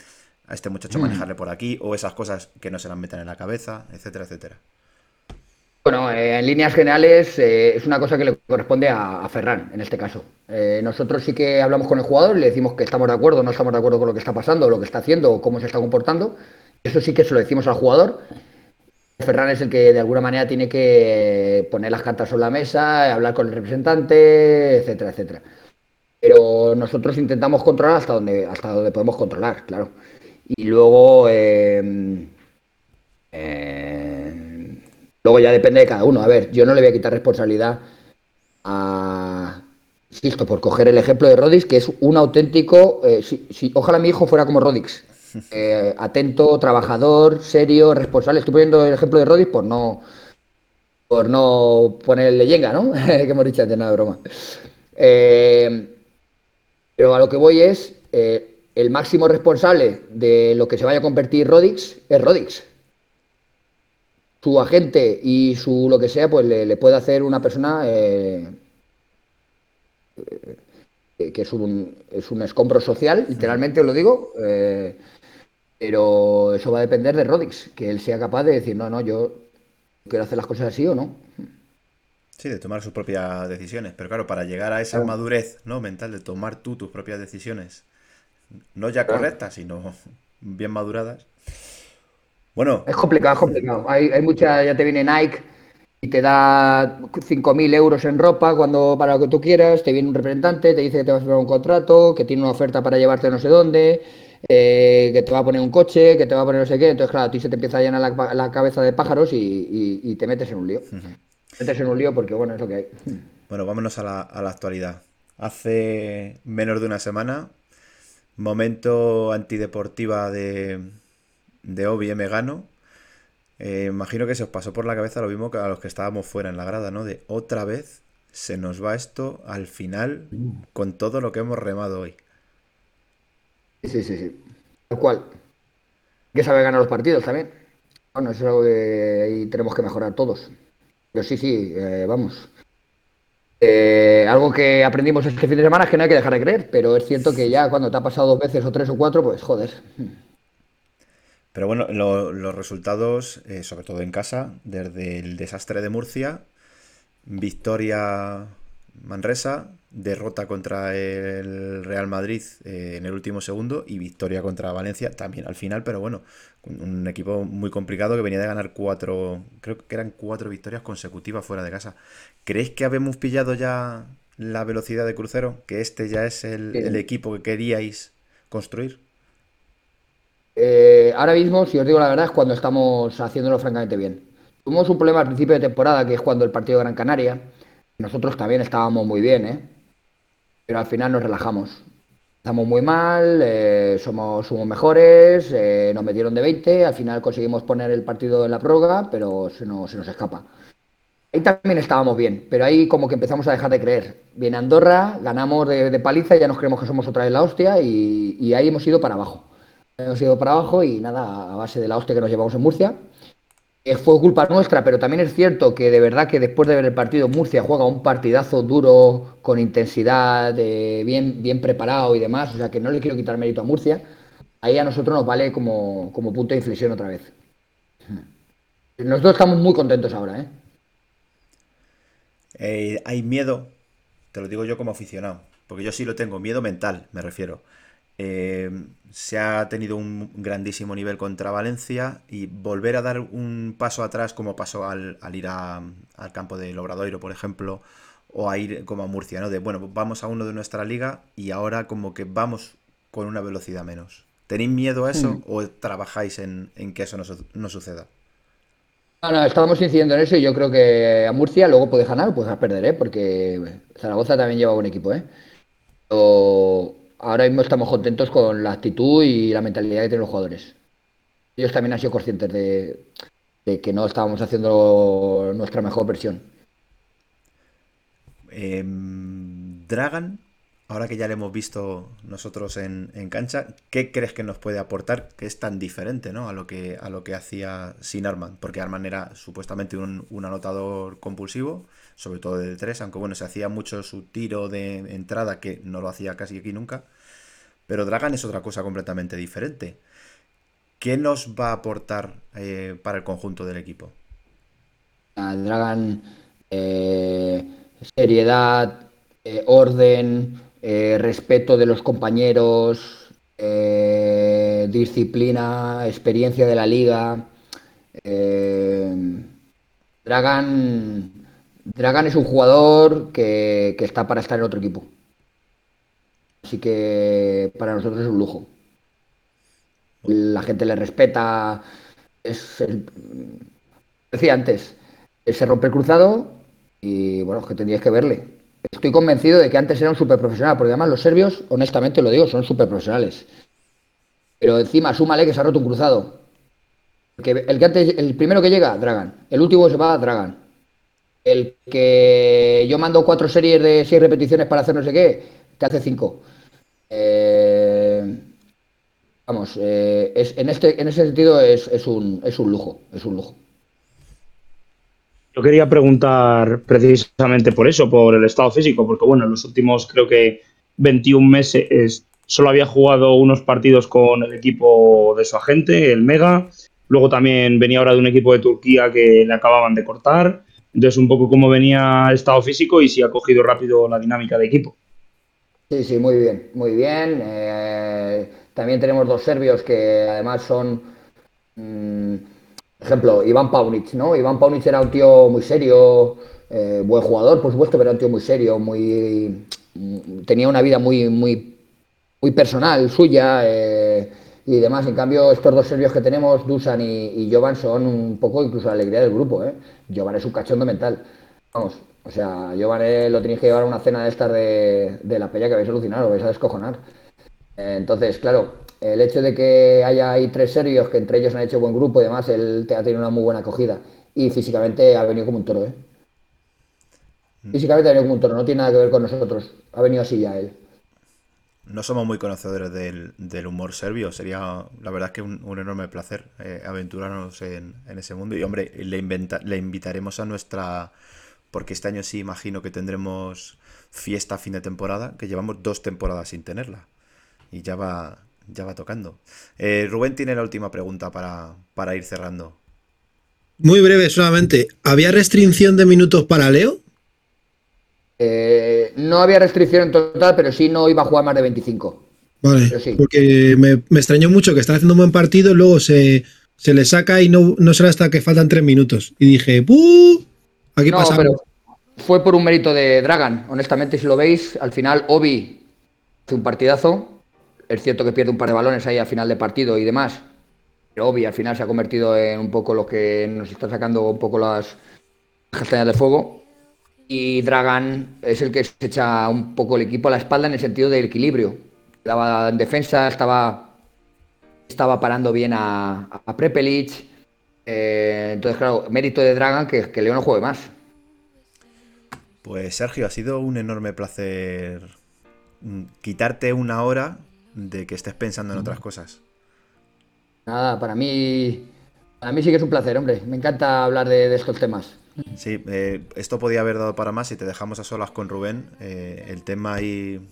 a este muchacho manejarle por aquí o esas cosas que no se las metan en la cabeza, etcétera, etcétera? Bueno, eh, en líneas generales eh, es una cosa que le corresponde a, a Ferran, en este caso. Eh, nosotros sí que hablamos con el jugador le decimos que estamos de acuerdo, no estamos de acuerdo con lo que está pasando, lo que está haciendo cómo se está comportando. Eso sí que se lo decimos al jugador. Ferran es el que de alguna manera tiene que poner las cartas sobre la mesa, hablar con el representante, etcétera, etcétera. Pero nosotros intentamos controlar hasta donde, hasta donde podemos controlar, claro. Y luego, luego ya depende de cada uno. A ver, yo no le voy a quitar responsabilidad a, insisto, por coger el ejemplo de Rodix, que es un auténtico, eh, si- si- ojalá mi hijo fuera como Rodix. Eh, atento, trabajador, serio, responsable. Estoy poniendo el ejemplo de Rodix por no por no ponerle yenga, ¿no? que hemos dicho antes, nada de broma. Eh, pero a lo que voy es, el máximo responsable de lo que se vaya a convertir Rodix es Rodix. Su agente y su lo que sea, pues le, le puede hacer una persona eh, eh, que es un, es un escombro social, literalmente os lo digo, eh, pero eso va a depender de Rodix, que él sea capaz de decir, no, no, yo quiero hacer las cosas así o no. Sí, de tomar sus propias decisiones. Pero claro, para llegar a esa madurez ¿no? mental de tomar tú tus propias decisiones, no ya correctas, sino bien maduradas. Bueno, Es complicado, es complicado. Hay, hay mucha, ya te viene Nike y te da 5.000 euros en ropa cuando para lo que tú quieras, te viene un representante, te dice que te va a firmar un contrato, que tiene una oferta para llevarte no sé dónde, eh, que te va a poner un coche, que te va a poner no sé qué. Entonces, claro, a ti se te empieza a llenar la, la cabeza de pájaros y, y- y te metes en un lío. Te metes en un lío porque, bueno, es lo que hay. Bueno, vámonos a la, a la actualidad. Hace menos de una semana, momento antideportiva de, de Obi M. Gano. Eh, imagino que se os pasó por la cabeza lo mismo que a los que estábamos fuera en la grada, ¿no? De otra vez se nos va esto al final con todo lo que hemos remado hoy. Sí, sí, sí. Tal cual. Que saber ganar los partidos también. Bueno, eso es algo que ahí tenemos que mejorar todos. Pero sí, sí, eh, vamos. Eh, algo que aprendimos este fin de semana es que no hay que dejar de creer, pero es cierto que ya cuando te ha pasado dos veces o tres o cuatro, pues joder. Pero bueno, lo- los resultados, eh, sobre todo en casa, desde el desastre de Murcia, victoria Manresa, derrota contra el Real Madrid eh, en el último segundo y victoria contra Valencia también al final, pero bueno, un equipo muy complicado que venía de ganar cuatro, creo que eran cuatro victorias consecutivas fuera de casa. ¿Creéis que habemos pillado ya la velocidad de crucero? ¿Que este ya es el equipo que queríais construir? Eh, ahora mismo, si os digo la verdad, es cuando estamos haciéndolo francamente bien. Tuvimos un problema al principio de temporada, que es cuando el partido Gran Canaria. Nosotros también estábamos muy bien, ¿eh? Pero al final nos relajamos. Estamos muy mal, eh, somos, somos mejores, eh, nos metieron de 20, al final conseguimos poner el partido en la prórroga, pero se nos, se nos escapa. Ahí también estábamos bien, pero ahí como que empezamos a dejar de creer. Viene Andorra, ganamos de, de paliza, ya nos creemos que somos otra vez la hostia y, y ahí hemos ido para abajo. Hemos ido para abajo y nada, a base de la hostia que nos llevamos en Murcia. Eh, fue culpa nuestra, pero también es cierto que de verdad que después de ver el partido, Murcia juega un partidazo duro, con intensidad, bien, bien preparado y demás. O sea que no le quiero quitar mérito a Murcia. Ahí a nosotros nos vale como, como punto de inflexión otra vez. Nosotros estamos muy contentos ahora, ¿eh? Eh, hay miedo, te lo digo yo como aficionado, porque yo sí lo tengo, miedo mental, me refiero. Eh, se ha tenido un grandísimo nivel contra Valencia y volver a dar un paso atrás como pasó al, ir al campo de Lobradoiro, por ejemplo, o a ir como a Murcia, ¿no? De, bueno, vamos a uno de nuestra liga y ahora como que vamos con una velocidad menos. ¿Tenéis miedo a eso mm. o trabajáis en, que eso no, suceda? No, no, estábamos incidiendo en eso y yo creo que a Murcia luego puede ganar o puede perder, ¿eh? porque Zaragoza también lleva buen equipo. ¿eh? Ahora mismo estamos contentos con la actitud y la mentalidad que tienen los jugadores. Ellos también han sido conscientes de, que no estábamos haciendo nuestra mejor versión. Em, Dragan ahora que ya le hemos visto nosotros en, cancha, ¿qué crees que nos puede aportar que es tan diferente ¿no? a, lo que, a lo que hacía sin Arman? Porque Arman era supuestamente un, anotador compulsivo, sobre todo de tres, aunque bueno, se hacía mucho su tiro de entrada, que no lo hacía casi aquí nunca. Pero Dragan es otra cosa completamente diferente. ¿Qué nos va a aportar eh, para el conjunto del equipo? Dragan, eh, seriedad, eh, orden, eh, respeto de los compañeros, eh, disciplina, experiencia de la liga. Eh, Dragan, Dragan es un jugador que, está para estar en otro equipo. Así que para nosotros es un lujo. La gente le respeta. Es decía antes, se rompe el cruzado y bueno, que tendríais que verle estoy convencido de que antes era un súper profesional, porque además los serbios, honestamente lo digo, son súper profesionales. Pero encima, súmale que se ha roto un cruzado. el, que el primero que llega, Dragan. El último se va, Dragan. El que yo mando cuatro series de seis repeticiones para hacer no sé qué, te hace cinco. Eh, vamos, eh, en, este, ese sentido es, un, es un lujo, es un lujo. Yo quería preguntar precisamente por eso, por el estado físico, porque bueno, en los últimos creo que 21 meses solo había jugado unos partidos con el equipo de su agente, el Mega. Luego también venía ahora de un equipo de Turquía que le acababan de cortar. Entonces, un poco cómo venía el estado físico y si ha cogido rápido la dinámica de equipo. Sí, sí, muy bien, muy bien. Eh, también tenemos dos serbios que además son mm, ejemplo, Iván Paunic, ¿no? Iván Paunic era un tío muy serio, eh, buen jugador, por supuesto, pero era un tío muy serio, muy mm, tenía una vida muy, muy, muy personal suya eh, y demás. En cambio, estos dos serbios que tenemos, Dusan y, Jovan, son un poco incluso la alegría del grupo. ¿eh? Jovan es un cachondo mental. Vamos, o sea, Jovan eh, lo tenéis que llevar a una cena de estas de, de la pella que vais a alucinar, o vais a descojonar. entonces, claro, el hecho de que haya ahí tres serios, que entre ellos han hecho buen grupo y demás, él te ha tenido una muy buena acogida. Y físicamente ha venido como un toro, ¿eh? Mm. Físicamente ha venido como un toro, no tiene nada que ver con nosotros. Ha venido así ya él. No somos muy conocedores del, humor serbio. Sería, la verdad, que un, enorme placer eh, aventurarnos en, ese mundo. Y, hombre, le, le invitaremos a nuestra. Porque este año sí imagino que tendremos fiesta a fin de temporada, que llevamos dos temporadas sin tenerla. Y ya va, ya va tocando. Eh, Rubén tiene la última pregunta para, ir cerrando. Muy breve solamente. ¿Había restricción de minutos para Leo? Eh, no había restricción en total, pero sí no iba a jugar más de 25. Vale, porque me, extrañó mucho que estaba haciendo un buen partido, luego se, le saca y no, no será hasta que faltan tres minutos. Y dije, ¡Buh! Aquí no, Pero fue por un mérito de Dragan. Honestamente, si lo veis, al final Obi hace un partidazo es cierto que pierde un par de balones ahí al final de partido y demás. Pero Obi al final se ha convertido en un poco lo que nos está sacando un poco las castañas de fuego. Y Dragan es el que se echa un poco el equipo a la espalda en el sentido del equilibrio. Estaba en defensa, estaba, estaba parando bien a, a Prepelic. Eh, entonces, claro, mérito de Dragan que, que Leo no juegue más. Pues Sergio, ha sido un enorme placer mm, quitarte una hora de que estés pensando en otras cosas. Nada, para mí, para mí sí que es un placer, hombre. Me encanta hablar de, estos temas. Sí, eh, esto podía haber dado para más si te dejamos a solas con Rubén. Eh, el tema ahí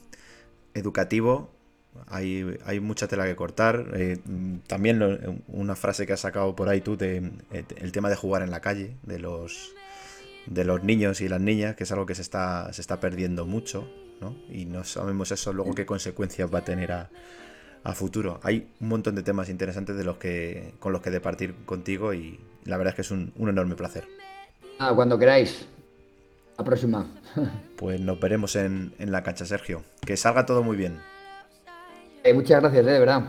educativo, hay, hay, mucha tela que cortar. Eh, también una frase que has sacado por ahí tú de el tema de jugar en la calle, de los de los niños y las niñas, que es algo que se está, se está perdiendo mucho. Y no sabemos eso luego qué consecuencias va a tener a, a futuro. Hay un montón de temas interesantes de los que, con los que departir contigo y la verdad es que es un, un enorme placer. Ah, cuando queráis. La próxima. Pues nos veremos en, en la cancha, Sergio. Que salga todo muy bien. Eh, muchas gracias, eh, de verdad.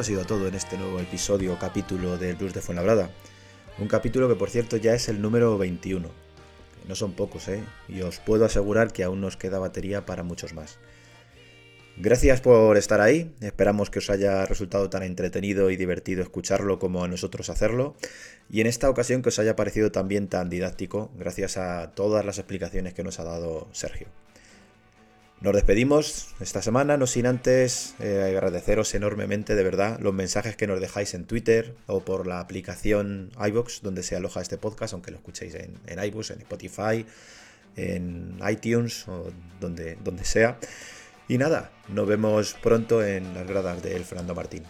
Ha sido todo en este nuevo episodio, capítulo del Blues de Fuenlabrada. Un capítulo que, por cierto, ya es el número 21. No son pocos, ¿eh? Y os puedo asegurar que aún nos queda batería para muchos más. Gracias por estar ahí. Esperamos que os haya resultado tan entretenido y divertido escucharlo como a nosotros hacerlo. Y en esta ocasión que os haya parecido también tan didáctico, gracias a todas las explicaciones que nos ha dado Sergio. Nos despedimos esta semana, no sin antes eh, agradeceros enormemente de verdad los mensajes que nos dejáis en Twitter o por la aplicación iBox donde se aloja este podcast, aunque lo escuchéis en, en iBooks, en Spotify, en iTunes o donde, donde sea. Y nada, nos vemos pronto en las gradas del Fernando Martín.